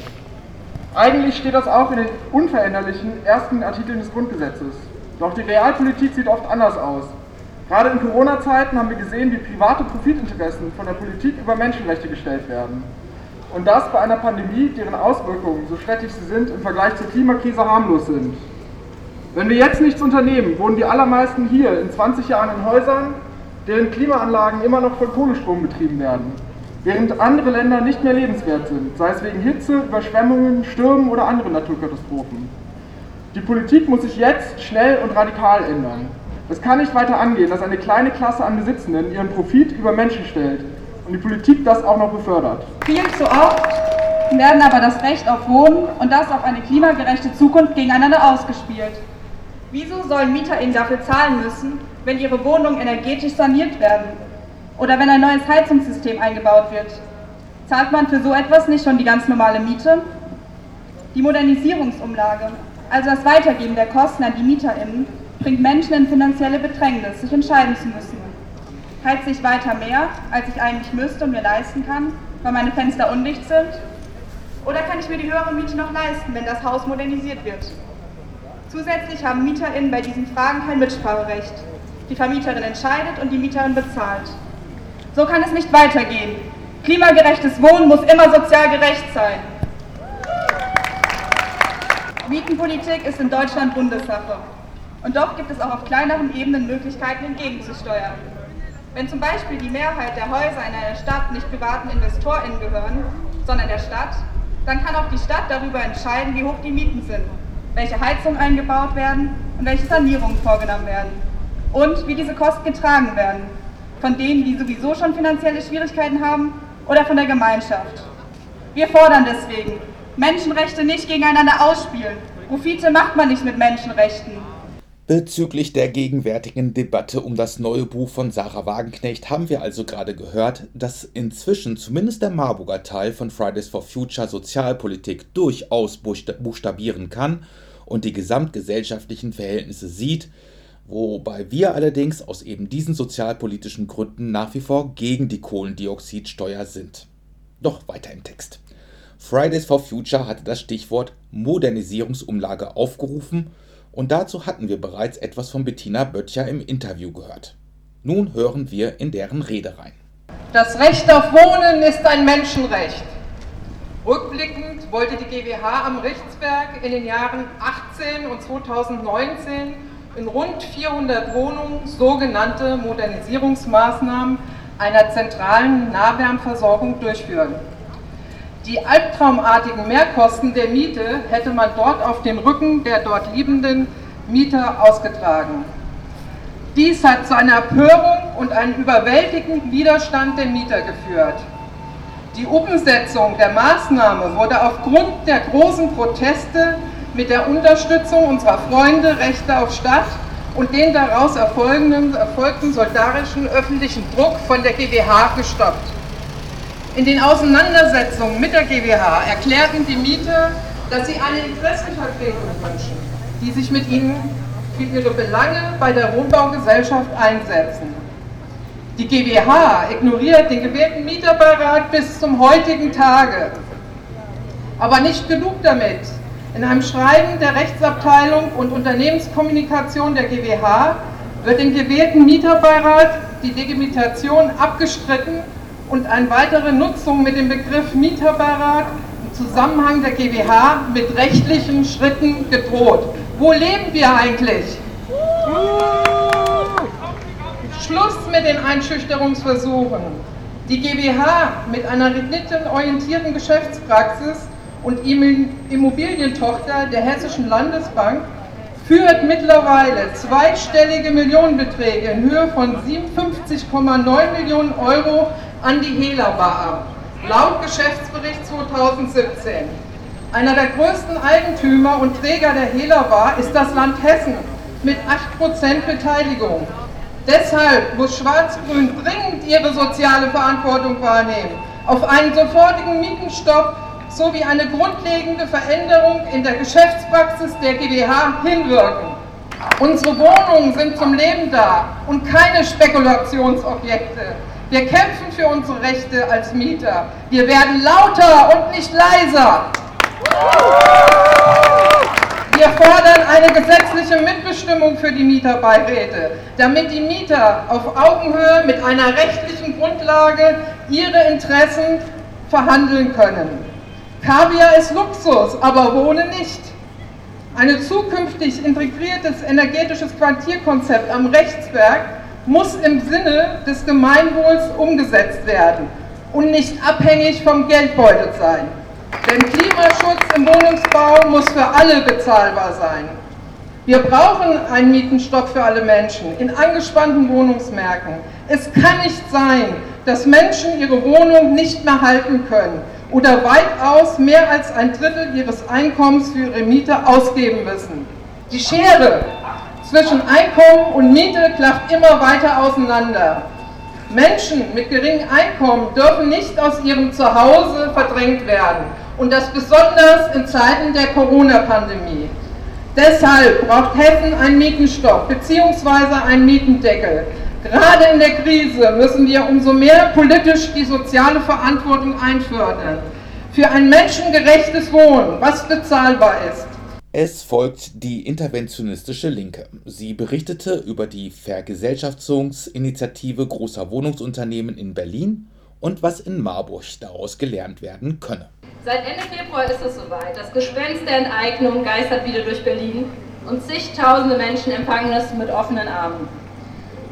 Eigentlich steht das auch in den unveränderlichen ersten Artikeln des Grundgesetzes. Doch die Realpolitik sieht oft anders aus. Gerade in Corona-Zeiten haben wir gesehen, wie private Profitinteressen von der Politik über Menschenrechte gestellt werden. Und das bei einer Pandemie, deren Auswirkungen, so schrecklich sie sind, im Vergleich zur Klimakrise harmlos sind. Wenn wir jetzt nichts unternehmen, wohnen die allermeisten hier in 20 Jahren in Häusern, deren Klimaanlagen immer noch von Kohlestrom betrieben werden während andere Länder nicht mehr lebenswert sind, sei es wegen Hitze, Überschwemmungen, Stürmen oder anderen Naturkatastrophen. Die Politik muss sich jetzt schnell und radikal ändern. Es kann nicht weiter angehen, dass eine kleine Klasse an Besitzenden ihren Profit über Menschen stellt und die Politik das auch noch befördert. Viel zu oft werden aber das Recht auf Wohnen und das auf eine klimagerechte Zukunft gegeneinander ausgespielt. Wieso sollen MieterInnen dafür zahlen müssen, wenn ihre Wohnungen energetisch saniert werden oder wenn ein neues Heizungssystem eingebaut wird. Zahlt man für so etwas nicht schon die ganz normale Miete? Die Modernisierungsumlage, also das Weitergeben der Kosten an die MieterInnen, bringt Menschen in finanzielle Bedrängnis, sich entscheiden zu müssen. Heize ich weiter mehr, als ich eigentlich müsste und mir leisten kann, weil meine Fenster undicht sind? Oder kann ich mir die höhere Miete noch leisten, wenn das Haus modernisiert wird? Zusätzlich haben MieterInnen bei diesen Fragen kein Mitspracherecht. Die Vermieterin entscheidet und die Mieterin bezahlt. So kann es nicht weitergehen. Klimagerechtes Wohnen muss immer sozial gerecht sein. Mietenpolitik ist in Deutschland Bundessache. Und doch gibt es auch auf kleineren Ebenen Möglichkeiten, entgegenzusteuern. Wenn zum Beispiel die Mehrheit der Häuser in einer Stadt nicht privaten InvestorInnen gehören, sondern der Stadt, dann kann auch die Stadt darüber entscheiden, wie hoch die Mieten sind, welche Heizungen eingebaut werden und welche Sanierungen vorgenommen werden und wie diese Kosten getragen werden von denen, die sowieso schon finanzielle Schwierigkeiten haben oder von der Gemeinschaft. Wir fordern deswegen, Menschenrechte nicht gegeneinander ausspielen. Profite macht man nicht mit Menschenrechten. Bezüglich der gegenwärtigen Debatte um das neue Buch von Sarah Wagenknecht haben wir also gerade gehört, dass inzwischen zumindest der Marburger Teil von Fridays for Future Sozialpolitik durchaus buchstabieren kann und die gesamtgesellschaftlichen Verhältnisse sieht, wobei wir allerdings aus eben diesen sozialpolitischen Gründen nach wie vor gegen die Kohlendioxidsteuer sind. Doch weiter im Text. Fridays for Future hatte das Stichwort Modernisierungsumlage aufgerufen und dazu hatten wir bereits etwas von Bettina Böttcher im Interview gehört. Nun hören wir in deren Rede rein. Das Recht auf Wohnen ist ein Menschenrecht. Rückblickend wollte die GWH am Richtsberg in den Jahren 18 und 2019 in rund 400 Wohnungen sogenannte Modernisierungsmaßnahmen einer zentralen Nahwärmversorgung durchführen. Die albtraumartigen Mehrkosten der Miete hätte man dort auf den Rücken der dort liebenden Mieter ausgetragen. Dies hat zu einer Empörung und einem überwältigenden Widerstand der Mieter geführt. Die Umsetzung der Maßnahme wurde aufgrund der großen Proteste mit der Unterstützung unserer Freunde Rechte auf Stadt und den daraus erfolgenden, erfolgten solidarischen öffentlichen Druck von der GWH gestoppt. In den Auseinandersetzungen mit der GWH erklärten die Mieter, dass sie eine Interessenvertretung wünschen, die sich mit ihnen für ihre Belange bei der Wohnbaugesellschaft einsetzen. Die GWH ignoriert den gewählten Mieterbeirat bis zum heutigen Tage. Aber nicht genug damit. In einem Schreiben der Rechtsabteilung und Unternehmenskommunikation der GWH wird dem gewählten Mieterbeirat die Legitimission abgestritten und eine weitere Nutzung mit dem Begriff Mieterbeirat im Zusammenhang der GWH mit rechtlichen Schritten gedroht. Wo leben wir eigentlich? Schluss mit den Einschüchterungsversuchen. Die GWH mit einer renditenorientierten Geschäftspraxis und Immobilientochter der Hessischen Landesbank führt mittlerweile zweistellige Millionenbeträge in Höhe von 57,9 Millionen Euro an die Helabar ab, laut Geschäftsbericht 2017. Einer der größten Eigentümer und Träger der Helabar ist das Land Hessen mit 8% Beteiligung. Deshalb muss Schwarz-Grün dringend ihre soziale Verantwortung wahrnehmen, auf einen sofortigen Mietenstopp sowie eine grundlegende Veränderung in der Geschäftspraxis der GWH hinwirken. Unsere Wohnungen sind zum Leben da und keine Spekulationsobjekte. Wir kämpfen für unsere Rechte als Mieter. Wir werden lauter und nicht leiser. Wir fordern eine gesetzliche Mitbestimmung für die Mieterbeiräte, damit die Mieter auf Augenhöhe mit einer rechtlichen Grundlage ihre Interessen verhandeln können. Kaviar ist Luxus, aber Wohnen nicht. Ein zukünftig integriertes energetisches Quartierkonzept am Rechtsberg muss im Sinne des Gemeinwohls umgesetzt werden und nicht abhängig vom Geldbeutel sein. Denn Klimaschutz im Wohnungsbau muss für alle bezahlbar sein. Wir brauchen einen Mietenstopp für alle Menschen in angespannten Wohnungsmärkten. Es kann nicht sein, dass Menschen ihre Wohnung nicht mehr halten können oder weitaus mehr als ein Drittel ihres Einkommens für ihre Miete ausgeben müssen. Die Schere zwischen Einkommen und Miete klafft immer weiter auseinander. Menschen mit geringem Einkommen dürfen nicht aus ihrem Zuhause verdrängt werden und das besonders in Zeiten der Corona-Pandemie. Deshalb braucht Hessen einen Mietenstopp bzw. einen Mietendeckel. Gerade in der Krise müssen wir umso mehr politisch die soziale Verantwortung einfördern. Für ein menschengerechtes Wohnen, was bezahlbar ist. Es folgt die interventionistische Linke. Sie berichtete über die Vergesellschaftungsinitiative großer Wohnungsunternehmen in Berlin und was in Marburg daraus gelernt werden könne. Seit Ende Februar ist es soweit. Das Gespenst der Enteignung geistert wieder durch Berlin und zigtausende Menschen empfangen es mit offenen Armen.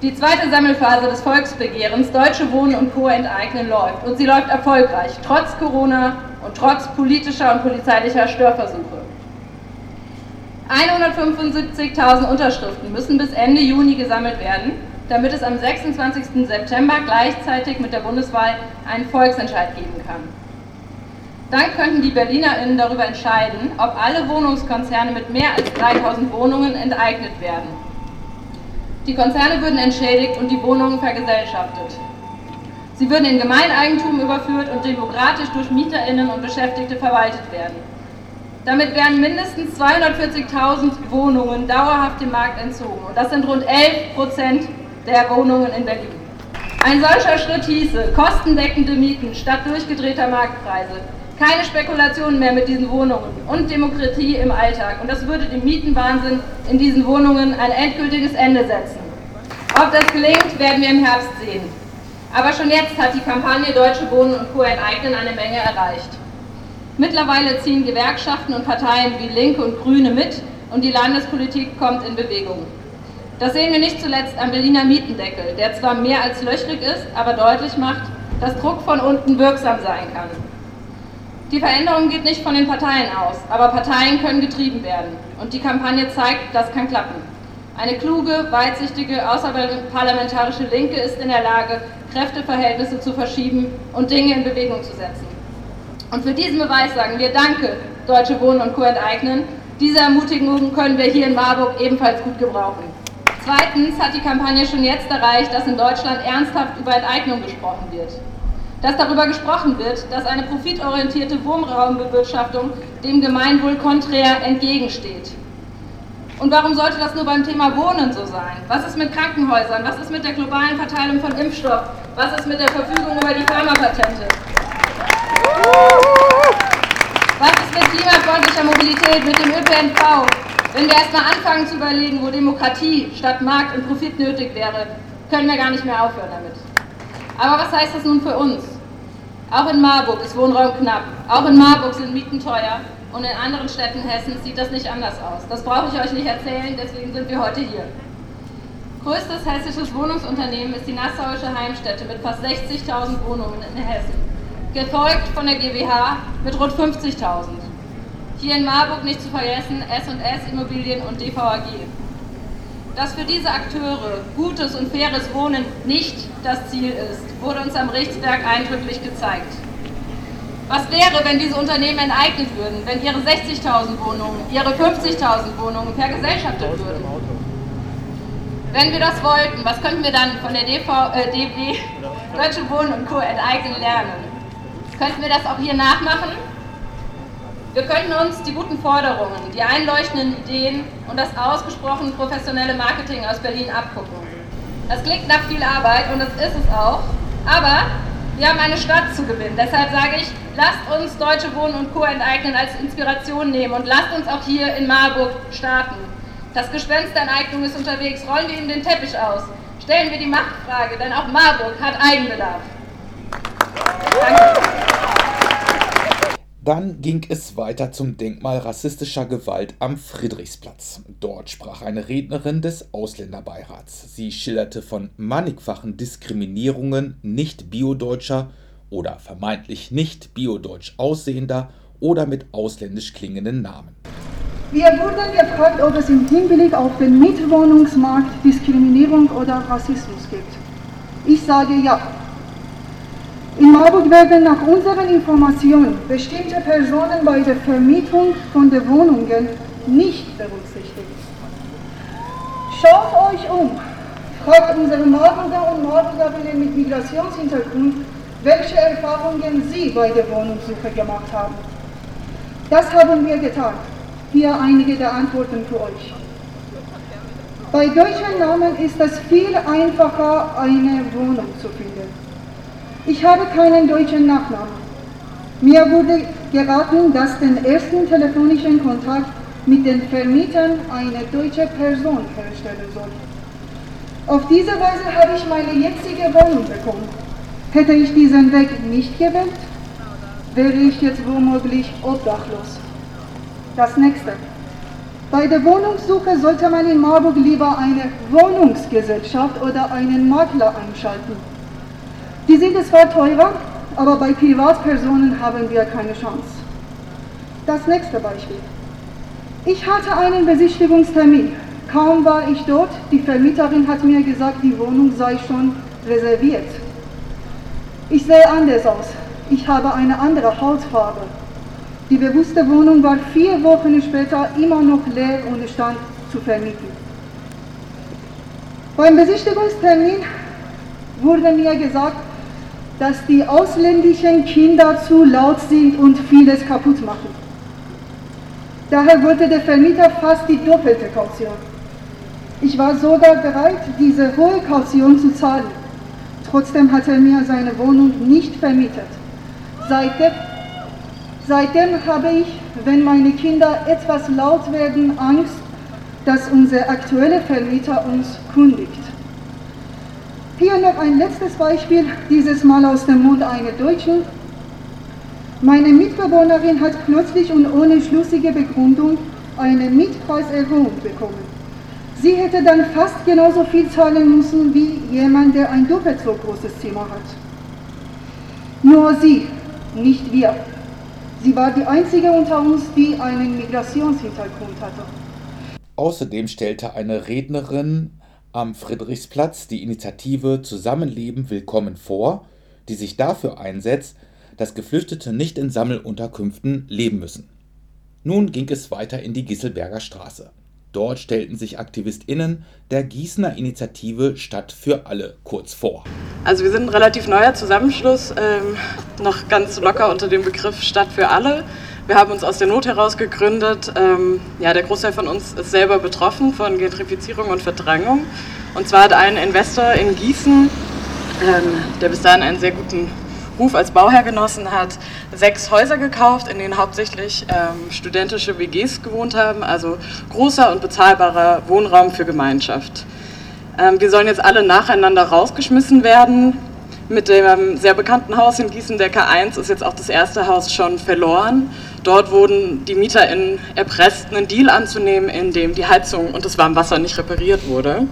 Die zweite Sammelphase des Volksbegehrens Deutsche Wohnen und Co. enteignen läuft und sie läuft erfolgreich, trotz Corona und trotz politischer und polizeilicher Störversuche. 175.000 Unterschriften müssen bis Ende Juni gesammelt werden, damit es am 26. September gleichzeitig mit der Bundeswahl einen Volksentscheid geben kann. Dann könnten die BerlinerInnen darüber entscheiden, ob alle Wohnungskonzerne mit mehr als 3000 Wohnungen enteignet werden. Die Konzerne würden entschädigt und die Wohnungen vergesellschaftet. Sie würden in Gemeineigentum überführt und demokratisch durch MieterInnen und Beschäftigte verwaltet werden. Damit wären mindestens 240.000 Wohnungen dauerhaft dem Markt entzogen. Und das sind rund 11 Prozent der Wohnungen in Berlin. Ein solcher Schritt hieße kostendeckende Mieten statt durchgedrehter Marktpreise, keine Spekulationen mehr mit diesen Wohnungen und Demokratie im Alltag. Und das würde dem Mietenwahnsinn in diesen Wohnungen ein endgültiges Ende setzen. Ob das gelingt, werden wir im Herbst sehen. Aber schon jetzt hat die Kampagne Deutsche Wohnen und Co. enteignen eine Menge erreicht. Mittlerweile ziehen Gewerkschaften und Parteien wie Linke und Grüne mit und die Landespolitik kommt in Bewegung. Das sehen wir nicht zuletzt am Berliner Mietendeckel, der zwar mehr als löchrig ist, aber deutlich macht, dass Druck von unten wirksam sein kann. Die Veränderung geht nicht von den Parteien aus, aber Parteien können getrieben werden. Und die Kampagne zeigt, das kann klappen. Eine kluge, weitsichtige, außerparlamentarische Linke ist in der Lage, Kräfteverhältnisse zu verschieben und Dinge in Bewegung zu setzen. Und für diesen Beweis sagen wir Danke, Deutsche Wohnen und Co. enteignen. Diese Ermutigung können wir hier in Marburg ebenfalls gut gebrauchen. Zweitens hat die Kampagne schon jetzt erreicht, dass in Deutschland ernsthaft über Enteignung gesprochen wird. Dass darüber gesprochen wird, dass eine profitorientierte Wohnraumbewirtschaftung dem Gemeinwohl konträr entgegensteht. Und warum sollte das nur beim Thema Wohnen so sein? Was ist mit Krankenhäusern? Was ist mit der globalen Verteilung von Impfstoff? Was ist mit der Verfügung über die Pharmapatente? Was ist mit klimafreundlicher Mobilität, mit dem ÖPNV? Wenn wir erstmal anfangen zu überlegen, wo Demokratie statt Markt und Profit nötig wäre, können wir gar nicht mehr aufhören damit. Aber was heißt das nun für uns? Auch in Marburg ist Wohnraum knapp. Auch in Marburg sind Mieten teuer. Und in anderen Städten Hessens sieht das nicht anders aus. Das brauche ich euch nicht erzählen, deswegen sind wir heute hier. Größtes hessisches Wohnungsunternehmen ist die Nassauische Heimstätte mit fast 60.000 Wohnungen in Hessen, gefolgt von der GWH mit rund 50.000. Hier in Marburg nicht zu vergessen S&S Immobilien und DVAG. Dass für diese Akteure gutes und faires Wohnen nicht das Ziel ist, wurde uns am Richtswerk eindrücklich gezeigt. Was wäre, wenn diese Unternehmen enteignet würden, wenn ihre 60.000 Wohnungen, ihre 50.000 Wohnungen vergesellschaftet würden? Wenn wir das wollten, was könnten wir dann von der DV, äh, DB, Deutsche Wohnen und Co. enteignen lernen? Könnten wir das auch hier nachmachen? Wir könnten uns die guten Forderungen, die einleuchtenden Ideen und das ausgesprochen professionelle Marketing aus Berlin abgucken. Das klingt nach viel Arbeit und das ist es auch, aber wir haben eine Stadt zu gewinnen. Deshalb sage ich, lasst uns Deutsche Wohnen und Co. enteignen als Inspiration nehmen und lasst uns auch hier in Marburg starten. Das Gespenst der Enteignung ist unterwegs. Rollen wir ihm den Teppich aus. Stellen wir die Machtfrage, denn auch Marburg hat Eigenbedarf. Danke. Dann ging es weiter zum Denkmal rassistischer Gewalt am Friedrichsplatz. Dort sprach eine Rednerin des Ausländerbeirats. Sie schilderte von mannigfachen Diskriminierungen nicht biodeutscher oder vermeintlich nicht biodeutsch aussehender oder mit ausländisch klingenden Namen. Wir wurden gefragt, ob es im Hinblick auf den Mietwohnungsmarkt Diskriminierung oder Rassismus gibt. Ich sage ja. In Marburg werden nach unseren Informationen bestimmte Personen bei der Vermietung von den Wohnungen nicht berücksichtigt. Schaut euch um, fragt unsere Marburger und Marburgerinnen mit Migrationshintergrund, welche Erfahrungen sie bei der Wohnungssuche gemacht haben. Das haben wir getan. Hier einige der Antworten für euch. Bei deutschen Namen ist es viel einfacher, eine Wohnung zu finden. Ich habe keinen deutschen Nachnamen. Mir wurde geraten, dass den ersten telefonischen Kontakt mit den Vermietern eine deutsche Person herstellen soll. Auf diese Weise habe ich meine jetzige Wohnung bekommen. Hätte ich diesen Weg nicht gewählt, wäre ich jetzt womöglich obdachlos. Das nächste. Bei der Wohnungssuche sollte man in Marburg lieber eine Wohnungsgesellschaft oder einen Makler einschalten. Die sind zwar teurer, aber bei Privatpersonen haben wir keine Chance. Das nächste Beispiel. Ich hatte einen Besichtigungstermin. Kaum war ich dort, die Vermieterin hat mir gesagt, die Wohnung sei schon reserviert. Ich sehe anders aus. Ich habe eine andere Hautfarbe. Die bewusste Wohnung war vier Wochen später immer noch leer und stand zu vermieten. Beim Besichtigungstermin wurde mir gesagt, dass die ausländischen Kinder zu laut sind und vieles kaputt machen. Daher wollte der Vermieter fast die doppelte Kaution. Ich war sogar bereit, diese hohe Kaution zu zahlen. Trotzdem hat er mir seine Wohnung nicht vermietet. Seitdem, seitdem habe ich, wenn meine Kinder etwas laut werden, Angst, dass unser aktueller Vermieter uns kündigt. Hier noch ein letztes Beispiel, dieses Mal aus dem Mund einer Deutschen. Meine Mitbewohnerin hat plötzlich und ohne schlüssige Begründung eine Mietpreiserhöhung bekommen. Sie hätte dann fast genauso viel zahlen müssen wie jemand, der ein doppelt so großes Zimmer hat. Nur sie, nicht wir. Sie war die einzige unter uns, die einen Migrationshintergrund hatte. Außerdem stellte eine Rednerin am Friedrichsplatz die Initiative Zusammenleben willkommen vor, die sich dafür einsetzt, dass Geflüchtete nicht in Sammelunterkünften leben müssen. Nun ging es weiter in die Gisselberger Straße. Dort stellten sich AktivistInnen der Gießener Initiative Stadt für alle kurz vor. Also wir sind ein relativ neuer Zusammenschluss, ähm, noch ganz locker unter dem Begriff Stadt für alle. Wir haben uns aus der Not heraus gegründet. Ähm, ja, der Großteil von uns ist selber betroffen von Gentrifizierung und Verdrängung. Und zwar hat ein Investor in Gießen, ähm, der bis dahin einen sehr guten Ruf als Bauherr genossen hat, sechs Häuser gekauft, in denen hauptsächlich ähm, studentische WGs gewohnt haben, also großer und bezahlbarer Wohnraum für Gemeinschaft. Ähm, wir sollen jetzt alle nacheinander rausgeschmissen werden. Mit dem sehr bekannten Haus in Gießen, der K1, ist jetzt auch das erste Haus schon verloren. Dort wurden die MieterInnen erpresst, einen Deal anzunehmen, in dem die Heizung und das Warmwasser nicht repariert wurde.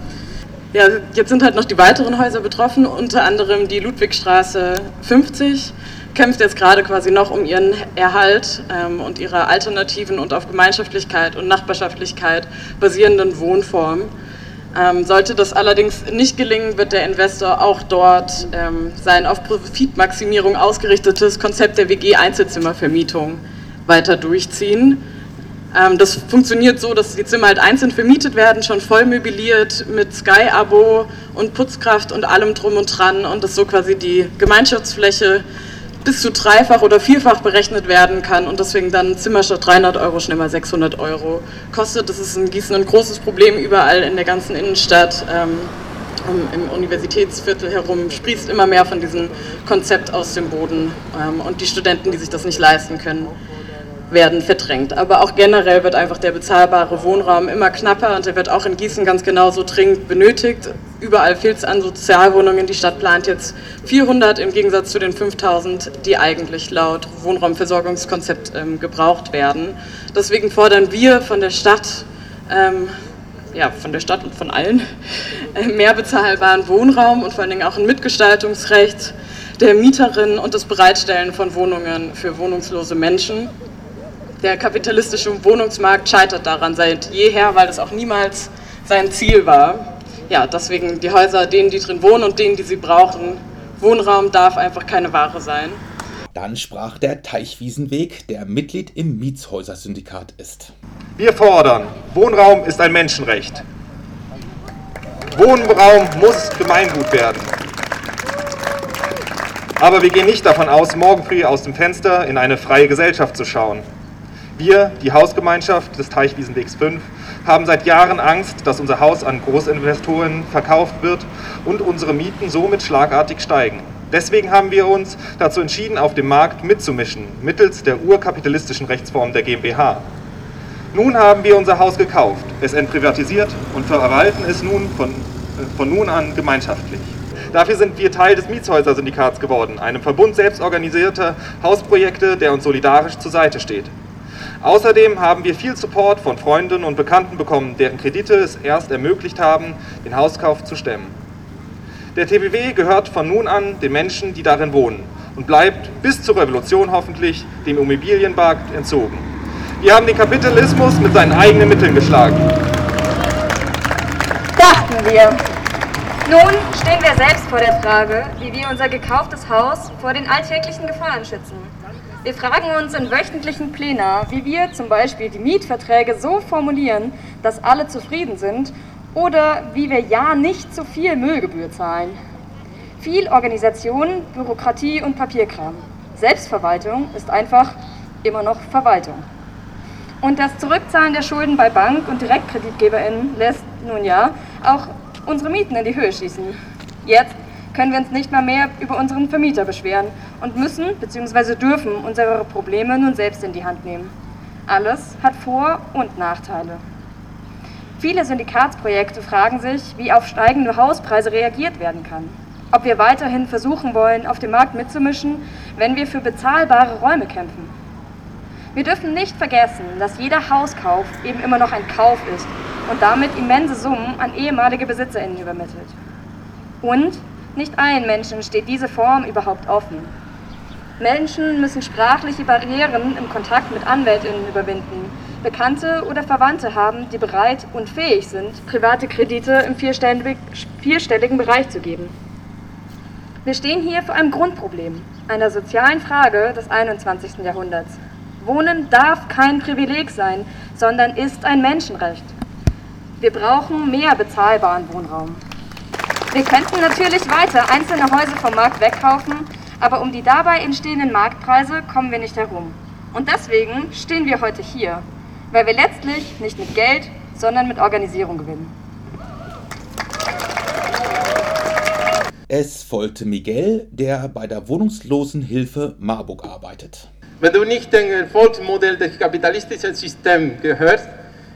Ja, jetzt sind halt noch die weiteren Häuser betroffen, unter anderem die Ludwigstraße 50 kämpft jetzt gerade quasi noch um ihren Erhalt ähm, und ihre alternativen und auf Gemeinschaftlichkeit und Nachbarschaftlichkeit basierenden Wohnform. Ähm, sollte das allerdings nicht gelingen, wird der Investor auch dort ähm, sein auf Profitmaximierung ausgerichtetes Konzept der WG-Einzelzimmervermietung weiter durchziehen. Ähm, das funktioniert so, dass die Zimmer halt einzeln vermietet werden, schon voll möbliert mit Sky-Abo und Putzkraft und allem drum und dran und dass so quasi die Gemeinschaftsfläche bis zu dreifach oder vierfach berechnet werden kann und deswegen dann Zimmer statt 300 Euro schnell mal 600 Euro kostet. Das ist in Gießen ein großes Problem überall in der ganzen Innenstadt. Ähm, im Universitätsviertel herum sprießt immer mehr von diesem Konzept aus dem Boden ähm, und die Studenten, die sich das nicht leisten können, werden verdrängt. Aber auch generell wird einfach der bezahlbare Wohnraum immer knapper und der wird auch in Gießen ganz genauso dringend benötigt. Überall fehlt es an Sozialwohnungen. Die Stadt plant jetzt 400 im Gegensatz zu den 5000, die eigentlich laut Wohnraumversorgungskonzept ähm, gebraucht werden. Deswegen fordern wir von der Stadt, ähm, ja, von der Stadt und von allen, äh, mehr bezahlbaren Wohnraum und vor allen Dingen auch ein Mitgestaltungsrecht der Mieterinnen und das Bereitstellen von Wohnungen für wohnungslose Menschen. Der kapitalistische Wohnungsmarkt scheitert daran seit jeher, weil das auch niemals sein Ziel war. Ja, deswegen die Häuser, denen die drin wohnen und denen, die sie brauchen. Wohnraum darf einfach keine Ware sein. Dann sprach der Teichwiesenweg, der Mitglied im Mietshäusersyndikat ist. Wir fordern, Wohnraum ist ein Menschenrecht. Wohnraum muss Gemeingut werden. Aber wir gehen nicht davon aus, morgen früh aus dem Fenster in eine freie Gesellschaft zu schauen. Wir, die Hausgemeinschaft des Teichwiesenwegs 5, haben seit Jahren Angst, dass unser Haus an Großinvestoren verkauft wird und unsere Mieten somit schlagartig steigen. Deswegen haben wir uns dazu entschieden, auf dem Markt mitzumischen, mittels der urkapitalistischen Rechtsform der GmbH. Nun haben wir unser Haus gekauft, es entprivatisiert und verwalten es nun von, von nun an gemeinschaftlich. Dafür sind wir Teil des Mietshäuser-Syndikats geworden, einem Verbund selbstorganisierter Hausprojekte, der uns solidarisch zur Seite steht. Außerdem haben wir viel Support von Freunden und Bekannten bekommen, deren Kredite es erst ermöglicht haben, den Hauskauf zu stemmen. Der TBW gehört von nun an den Menschen, die darin wohnen und bleibt bis zur Revolution hoffentlich dem Immobilienmarkt entzogen. Wir haben den Kapitalismus mit seinen eigenen Mitteln geschlagen. Dachten wir. Nun stehen wir selbst vor der Frage, wie wir unser gekauftes Haus vor den alltäglichen Gefahren schützen. Wir fragen uns in wöchentlichen Plenar, wie wir zum Beispiel die Mietverträge so formulieren, dass alle zufrieden sind oder wie wir ja nicht zu viel Müllgebühr zahlen. Viel Organisation, Bürokratie und Papierkram. Selbstverwaltung ist einfach immer noch Verwaltung. Und das Zurückzahlen der Schulden bei Bank- und DirektkreditgeberInnen lässt nun ja auch unsere Mieten in die Höhe schießen. Jetzt können wir uns nicht mal mehr über unseren Vermieter beschweren und müssen bzw. dürfen unsere Probleme nun selbst in die Hand nehmen. Alles hat Vor- und Nachteile. Viele Syndikatsprojekte fragen sich, wie auf steigende Hauspreise reagiert werden kann. Ob wir weiterhin versuchen wollen, auf dem Markt mitzumischen, wenn wir für bezahlbare Räume kämpfen. Wir dürfen nicht vergessen, dass jeder Hauskauf eben immer noch ein Kauf ist und damit immense Summen an ehemalige BesitzerInnen übermittelt. Und nicht allen Menschen steht diese Form überhaupt offen. Menschen müssen sprachliche Barrieren im Kontakt mit Anwältinnen überwinden, Bekannte oder Verwandte haben, die bereit und fähig sind, private Kredite im vierstelligen Bereich zu geben. Wir stehen hier vor einem Grundproblem, einer sozialen Frage des 21. Jahrhunderts. Wohnen darf kein Privileg sein, sondern ist ein Menschenrecht. Wir brauchen mehr bezahlbaren Wohnraum. Wir könnten natürlich weiter einzelne Häuser vom Markt wegkaufen, aber um die dabei entstehenden Marktpreise kommen wir nicht herum. Und deswegen stehen wir heute hier, weil wir letztlich nicht mit Geld, sondern mit Organisierung gewinnen. Es folgte Miguel, der bei der Wohnungslosenhilfe Marburg arbeitet. Wenn du nicht dem Erfolgsmodell des kapitalistischen Systems gehörst,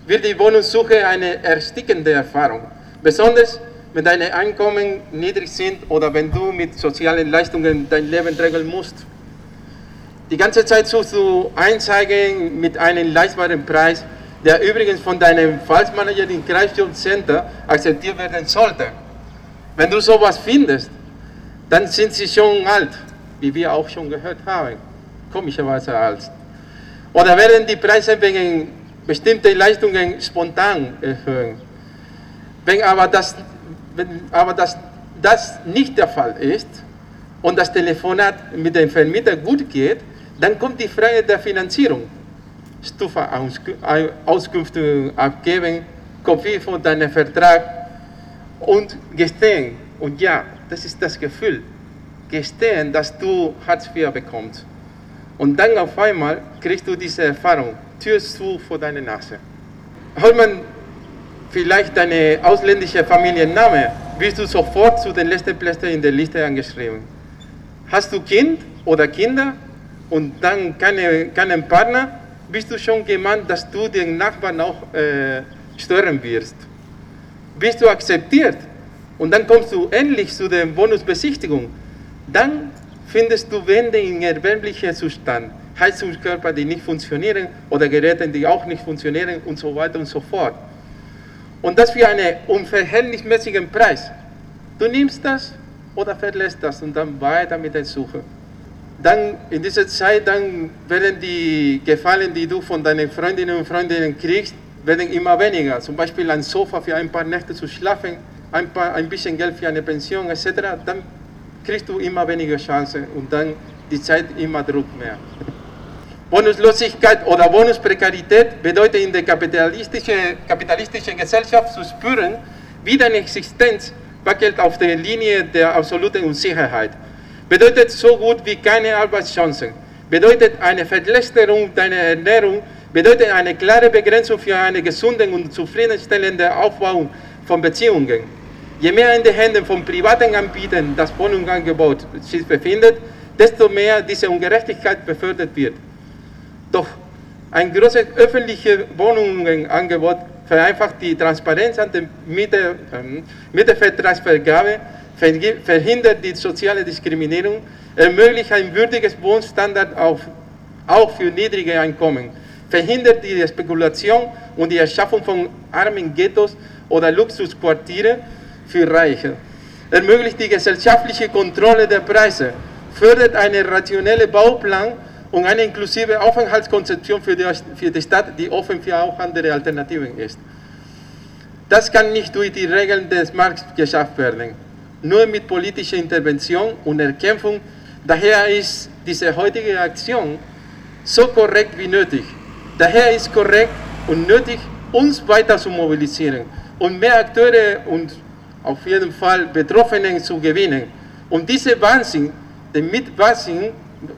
wird die Wohnungssuche eine erstickende Erfahrung. Besonders wenn deine Einkommen niedrig sind oder wenn du mit sozialen Leistungen dein Leben regeln musst. Die ganze Zeit suchst du Einzeigen mit einem leistbaren Preis, der übrigens von deinem Falsmanager im Kreisjobcenter akzeptiert werden sollte. Wenn du sowas findest, dann sind sie schon alt, wie wir auch schon gehört haben, komischerweise alt. Oder werden die Preise wegen bestimmter Leistungen spontan erhöhen. Wenn aber das, wenn aber das, das nicht der Fall ist und das Telefonat mit dem Vermieter gut geht, dann kommt die Frage der Finanzierung. Stufa-Auskünfte abgeben, Kopie von deinem Vertrag und gestehen. Und ja, das ist das Gefühl. Gestehen, dass du Hartz IV bekommst. Und dann auf einmal kriegst du diese Erfahrung, Tür zu vor deiner Nase. Hört man vielleicht deine ausländische Familienname, bist du sofort zu den letzten Plätzen in der Liste angeschrieben. Hast du Kind oder Kinder und dann keine, keinen Partner, bist du schon gemeint, dass du den Nachbarn auch äh, stören wirst. Bist du akzeptiert und dann kommst du endlich zu der Bonusbesichtigung, dann findest du Wände in erwerblichem Zustand, Heizungskörper, die nicht funktionieren oder Geräte, die auch nicht funktionieren und so weiter und so fort. Und das für einen unverhältnismäßigen Preis. Du nimmst das oder verlässt das und dann weiter mit der Suche. Dann in dieser Zeit dann werden die Gefallen, die du von deinen Freundinnen und Freunden kriegst, werden immer weniger. Zum Beispiel ein Sofa für ein paar Nächte zu schlafen, ein, paar, ein bisschen Geld für eine Pension etc. Dann kriegst du immer weniger Chancen und dann die Zeit immer Druck mehr. Bonuslosigkeit oder Bonusprekarität bedeutet in der kapitalistischen, kapitalistischen Gesellschaft zu spüren, wie deine Existenz wackelt auf der Linie der absoluten Unsicherheit. Bedeutet so gut wie keine Arbeitschancen. Bedeutet eine Verschlechterung deiner Ernährung. Bedeutet eine klare Begrenzung für einen gesunden und zufriedenstellenden Aufbau von Beziehungen. Je mehr in den Händen von privaten Anbietern das Wohnungsangebot sich befindet, desto mehr diese Ungerechtigkeit befördert wird. Doch ein großes öffentliches Wohnungsangebot vereinfacht die Transparenz an der Miete, ähm, Mietervertragsvergabe, verhindert die soziale Diskriminierung, ermöglicht ein würdiges Wohnstandard auch, auch für niedrige Einkommen, verhindert die Spekulation und die Erschaffung von armen Ghettos oder Luxusquartiere für Reiche, ermöglicht die gesellschaftliche Kontrolle der Preise, fördert einen rationellen Bauplan und eine inklusive Aufenthaltskonzeption für die, für die Stadt, die offen für auch andere Alternativen ist. Das kann nicht durch die Regeln des Markts geschafft werden, nur mit politischer Intervention und Erkämpfung. Daher ist diese heutige Aktion so korrekt wie nötig. Daher ist korrekt und nötig, uns weiter zu mobilisieren und mehr Akteure und auf jeden Fall Betroffenen zu gewinnen, um diese Wahnsinn, den Mitwahnsinn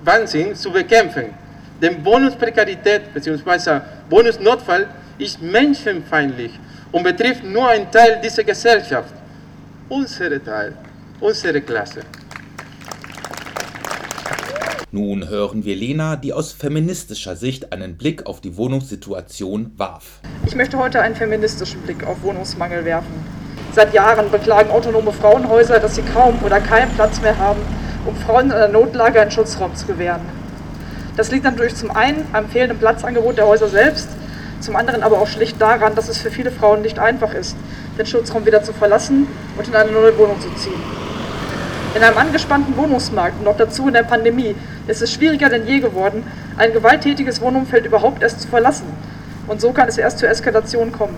Wahnsinn zu bekämpfen. Denn Bonusprekarität bzw. Bonusnotfall ist menschenfeindlich und betrifft nur einen Teil dieser Gesellschaft. Unsere Teil, unsere Klasse. Nun hören wir Lena, die aus feministischer Sicht einen Blick auf die Wohnungssituation warf. Ich möchte heute einen feministischen Blick auf Wohnungsmangel werfen. Seit Jahren beklagen autonome Frauenhäuser, dass sie kaum oder keinen Platz mehr haben um Frauen in der Notlage einen Schutzraum zu gewähren. Das liegt natürlich zum einen am fehlenden Platzangebot der Häuser selbst, zum anderen aber auch schlicht daran, dass es für viele Frauen nicht einfach ist, den Schutzraum wieder zu verlassen und in eine neue Wohnung zu ziehen. In einem angespannten Wohnungsmarkt und noch dazu in der Pandemie ist es schwieriger denn je geworden, ein gewalttätiges Wohnumfeld überhaupt erst zu verlassen. Und so kann es erst zur Eskalation kommen.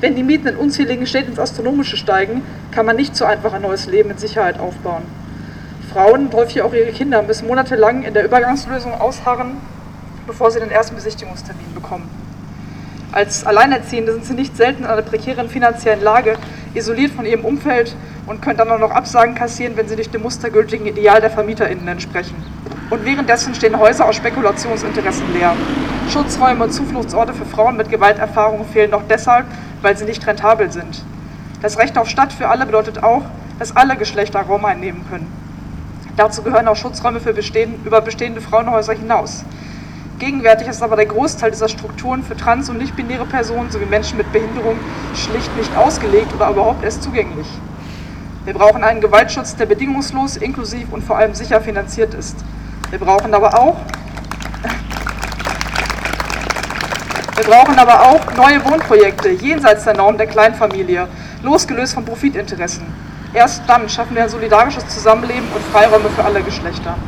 Wenn die Mieten in unzähligen Städten ins Astronomische steigen, kann man nicht so einfach ein neues Leben in Sicherheit aufbauen. Frauen, häufig auch ihre Kinder, müssen monatelang in der Übergangslösung ausharren, bevor sie den ersten Besichtigungstermin bekommen. Als Alleinerziehende sind sie nicht selten in einer prekären finanziellen Lage, isoliert von ihrem Umfeld und können dann auch noch Absagen kassieren, wenn sie nicht dem mustergültigen Ideal der VermieterInnen entsprechen. Und währenddessen stehen Häuser aus Spekulationsinteressen leer. Schutzräume und Zufluchtsorte für Frauen mit Gewalterfahrungen fehlen noch deshalb, weil sie nicht rentabel sind. Das Recht auf Stadt für alle bedeutet auch, dass alle Geschlechter Raum einnehmen können. Dazu gehören auch Schutzräume für bestehende, über bestehende Frauenhäuser hinaus. Gegenwärtig ist aber der Großteil dieser Strukturen für trans- und nicht-binäre Personen sowie Menschen mit Behinderung schlicht nicht ausgelegt oder überhaupt erst zugänglich. Wir brauchen einen Gewaltschutz, der bedingungslos, inklusiv und vor allem sicher finanziert ist. Wir brauchen aber auch wir brauchen aber auch neue Wohnprojekte jenseits der Norm der Kleinfamilie, losgelöst von Profitinteressen. Erst dann schaffen wir ein solidarisches Zusammenleben und Freiräume für alle Geschlechter.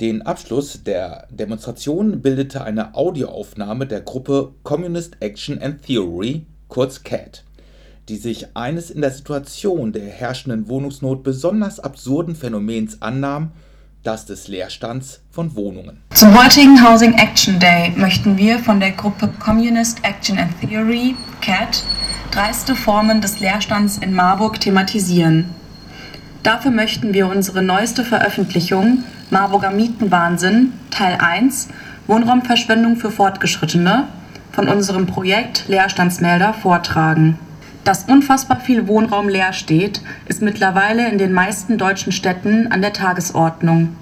Den Abschluss der Demonstration bildete eine Audioaufnahme der Gruppe Communist Action and Theory, kurz CAT, die sich eines in der Situation der herrschenden Wohnungsnot besonders absurden Phänomens annahm, das des Leerstands von Wohnungen. Zum heutigen Housing Action Day möchten wir von der Gruppe Communist Action and Theory, CAT, dreiste Formen des Leerstands in Marburg thematisieren. Dafür möchten wir unsere neueste Veröffentlichung Marburger Mietenwahnsinn Teil 1 Wohnraumverschwendung für Fortgeschrittene von unserem Projekt Leerstandsmelder vortragen. Dass unfassbar viel Wohnraum leer steht, ist mittlerweile in den meisten deutschen Städten an der Tagesordnung.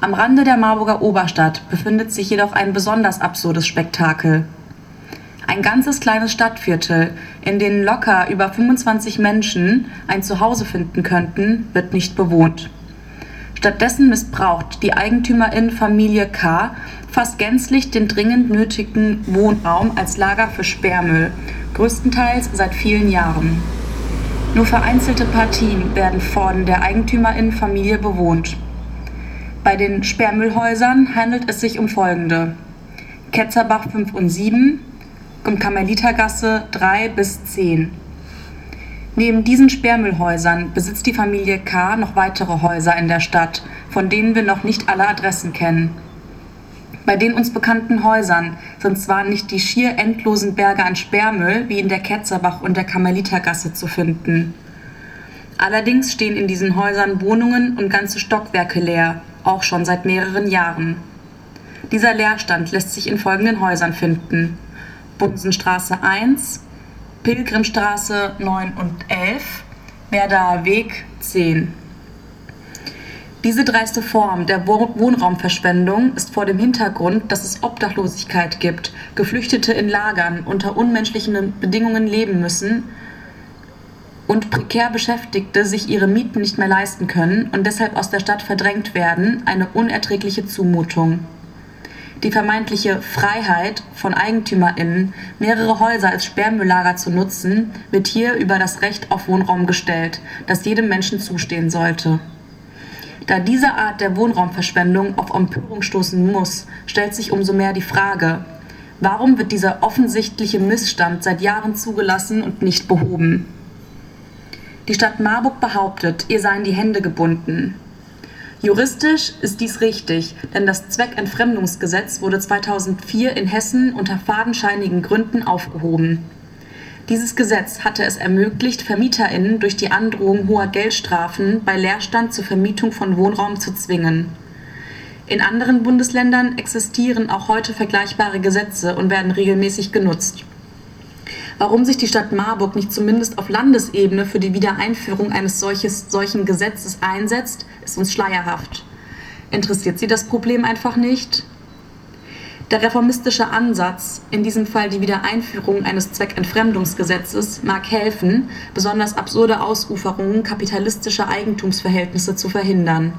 Am Rande der Marburger Oberstadt befindet sich jedoch ein besonders absurdes Spektakel. Ein ganzes kleines Stadtviertel, in dem locker über 25 Menschen ein Zuhause finden könnten, wird nicht bewohnt. Stattdessen missbraucht die Eigentümerin Familie K. fast gänzlich den dringend nötigen Wohnraum als Lager für Sperrmüll, größtenteils seit vielen Jahren. Nur vereinzelte Partien werden von der Eigentümerin Familie bewohnt. Bei den Sperrmüllhäusern handelt es sich um folgende: Ketzerbach 5 und 7, und Karmelitergasse 3 bis 10. Neben diesen Sperrmüllhäusern besitzt die Familie K. noch weitere Häuser in der Stadt, von denen wir noch nicht alle Adressen kennen. Bei den uns bekannten Häusern sind zwar nicht die schier endlosen Berge an Sperrmüll wie in der Ketzerbach und der Karmelitergasse zu finden. Allerdings stehen in diesen Häusern Wohnungen und ganze Stockwerke leer, auch schon seit mehreren Jahren. Dieser Leerstand lässt sich in folgenden Häusern finden. Bunsenstraße 1, Pilgrimstraße 9 und 11, Werder Weg 10. Diese dreiste Form der Wohnraumverschwendung ist vor dem Hintergrund, dass es Obdachlosigkeit gibt, Geflüchtete in Lagern unter unmenschlichen Bedingungen leben müssen und prekär Beschäftigte sich ihre Mieten nicht mehr leisten können und deshalb aus der Stadt verdrängt werden, eine unerträgliche Zumutung. Die vermeintliche Freiheit von EigentümerInnen, mehrere Häuser als Sperrmülllager zu nutzen, wird hier über das Recht auf Wohnraum gestellt, das jedem Menschen zustehen sollte. Da diese Art der Wohnraumverschwendung auf Empörung stoßen muss, stellt sich umso mehr die Frage, warum wird dieser offensichtliche Missstand seit Jahren zugelassen und nicht behoben? Die Stadt Marburg behauptet, ihr seien die Hände gebunden. Juristisch ist dies richtig, denn das Zweckentfremdungsgesetz wurde 2004 in Hessen unter fadenscheinigen Gründen aufgehoben. Dieses Gesetz hatte es ermöglicht, VermieterInnen durch die Androhung hoher Geldstrafen bei Leerstand zur Vermietung von Wohnraum zu zwingen. In anderen Bundesländern existieren auch heute vergleichbare Gesetze und werden regelmäßig genutzt. Warum sich die Stadt Marburg nicht zumindest auf Landesebene für die Wiedereinführung eines solches, solchen Gesetzes einsetzt, ist uns schleierhaft. Interessiert sie das Problem einfach nicht? Der reformistische Ansatz, in diesem Fall die Wiedereinführung eines Zweckentfremdungsgesetzes, mag helfen, besonders absurde Ausuferungen kapitalistischer Eigentumsverhältnisse zu verhindern.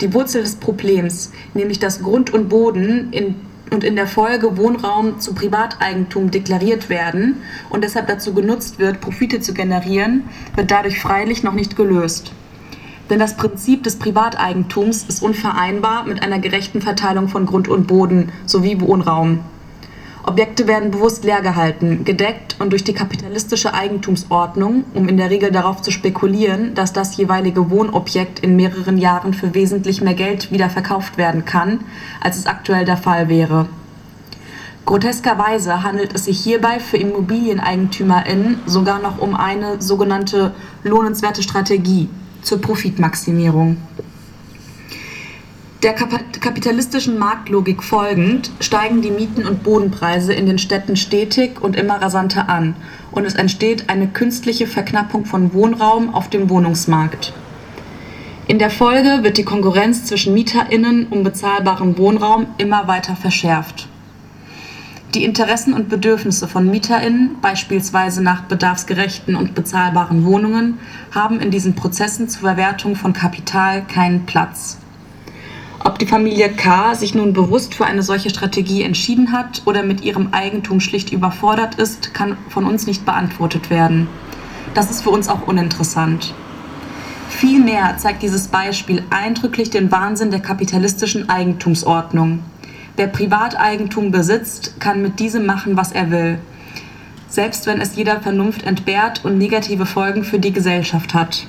Die Wurzel des Problems, nämlich dass Grund und Boden in und in der Folge Wohnraum zu Privateigentum deklariert werden und deshalb dazu genutzt wird, Profite zu generieren, wird dadurch freilich noch nicht gelöst. Denn das Prinzip des Privateigentums ist unvereinbar mit einer gerechten Verteilung von Grund und Boden sowie Wohnraum. Objekte werden bewusst leer gehalten, gedeckt und durch die kapitalistische Eigentumsordnung, um in der Regel darauf zu spekulieren, dass das jeweilige Wohnobjekt in mehreren Jahren für wesentlich mehr Geld wieder verkauft werden kann, als es aktuell der Fall wäre. Groteskerweise handelt es sich hierbei für ImmobilieneigentümerInnen sogar noch um eine sogenannte lohnenswerte Strategie zur Profitmaximierung. Der kapitalistischen Marktlogik folgend steigen die Mieten und Bodenpreise in den Städten stetig und immer rasanter an und es entsteht eine künstliche Verknappung von Wohnraum auf dem Wohnungsmarkt. In der Folge wird die Konkurrenz zwischen Mieterinnen um bezahlbaren Wohnraum immer weiter verschärft. Die Interessen und Bedürfnisse von Mieterinnen, beispielsweise nach bedarfsgerechten und bezahlbaren Wohnungen, haben in diesen Prozessen zur Verwertung von Kapital keinen Platz. Ob die Familie K. sich nun bewusst für eine solche Strategie entschieden hat oder mit ihrem Eigentum schlicht überfordert ist, kann von uns nicht beantwortet werden. Das ist für uns auch uninteressant. Vielmehr zeigt dieses Beispiel eindrücklich den Wahnsinn der kapitalistischen Eigentumsordnung. Wer Privateigentum besitzt, kann mit diesem machen, was er will, selbst wenn es jeder Vernunft entbehrt und negative Folgen für die Gesellschaft hat.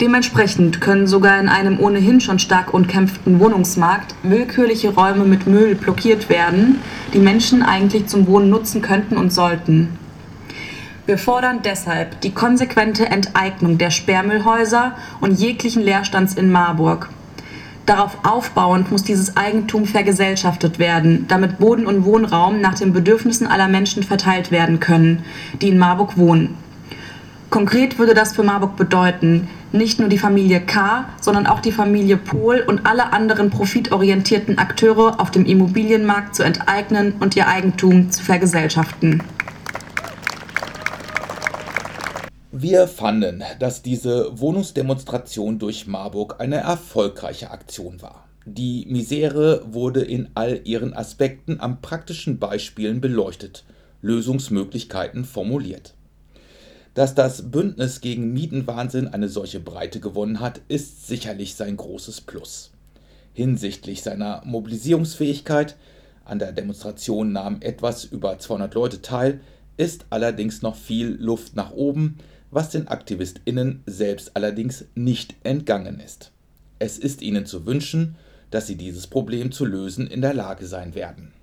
Dementsprechend können sogar in einem ohnehin schon stark umkämpften Wohnungsmarkt willkürliche Räume mit Müll blockiert werden, die Menschen eigentlich zum Wohnen nutzen könnten und sollten. Wir fordern deshalb die konsequente Enteignung der Sperrmüllhäuser und jeglichen Leerstands in Marburg. Darauf aufbauend muss dieses Eigentum vergesellschaftet werden, damit Boden und Wohnraum nach den Bedürfnissen aller Menschen verteilt werden können, die in Marburg wohnen. Konkret würde das für Marburg bedeuten, nicht nur die Familie K., sondern auch die Familie Pohl und alle anderen profitorientierten Akteure auf dem Immobilienmarkt zu enteignen und ihr Eigentum zu vergesellschaften. Wir fanden, dass diese Wohnungsdemonstration durch Marburg eine erfolgreiche Aktion war. Die Misere wurde in all ihren Aspekten am praktischen Beispielen beleuchtet, Lösungsmöglichkeiten formuliert. Dass das Bündnis gegen Mietenwahnsinn eine solche Breite gewonnen hat, ist sicherlich sein großes Plus. Hinsichtlich seiner Mobilisierungsfähigkeit, an der Demonstration nahmen etwas über 200 Leute teil, ist allerdings noch viel Luft nach oben, was den AktivistInnen selbst allerdings nicht entgangen ist. Es ist ihnen zu wünschen, dass sie dieses Problem zu lösen in der Lage sein werden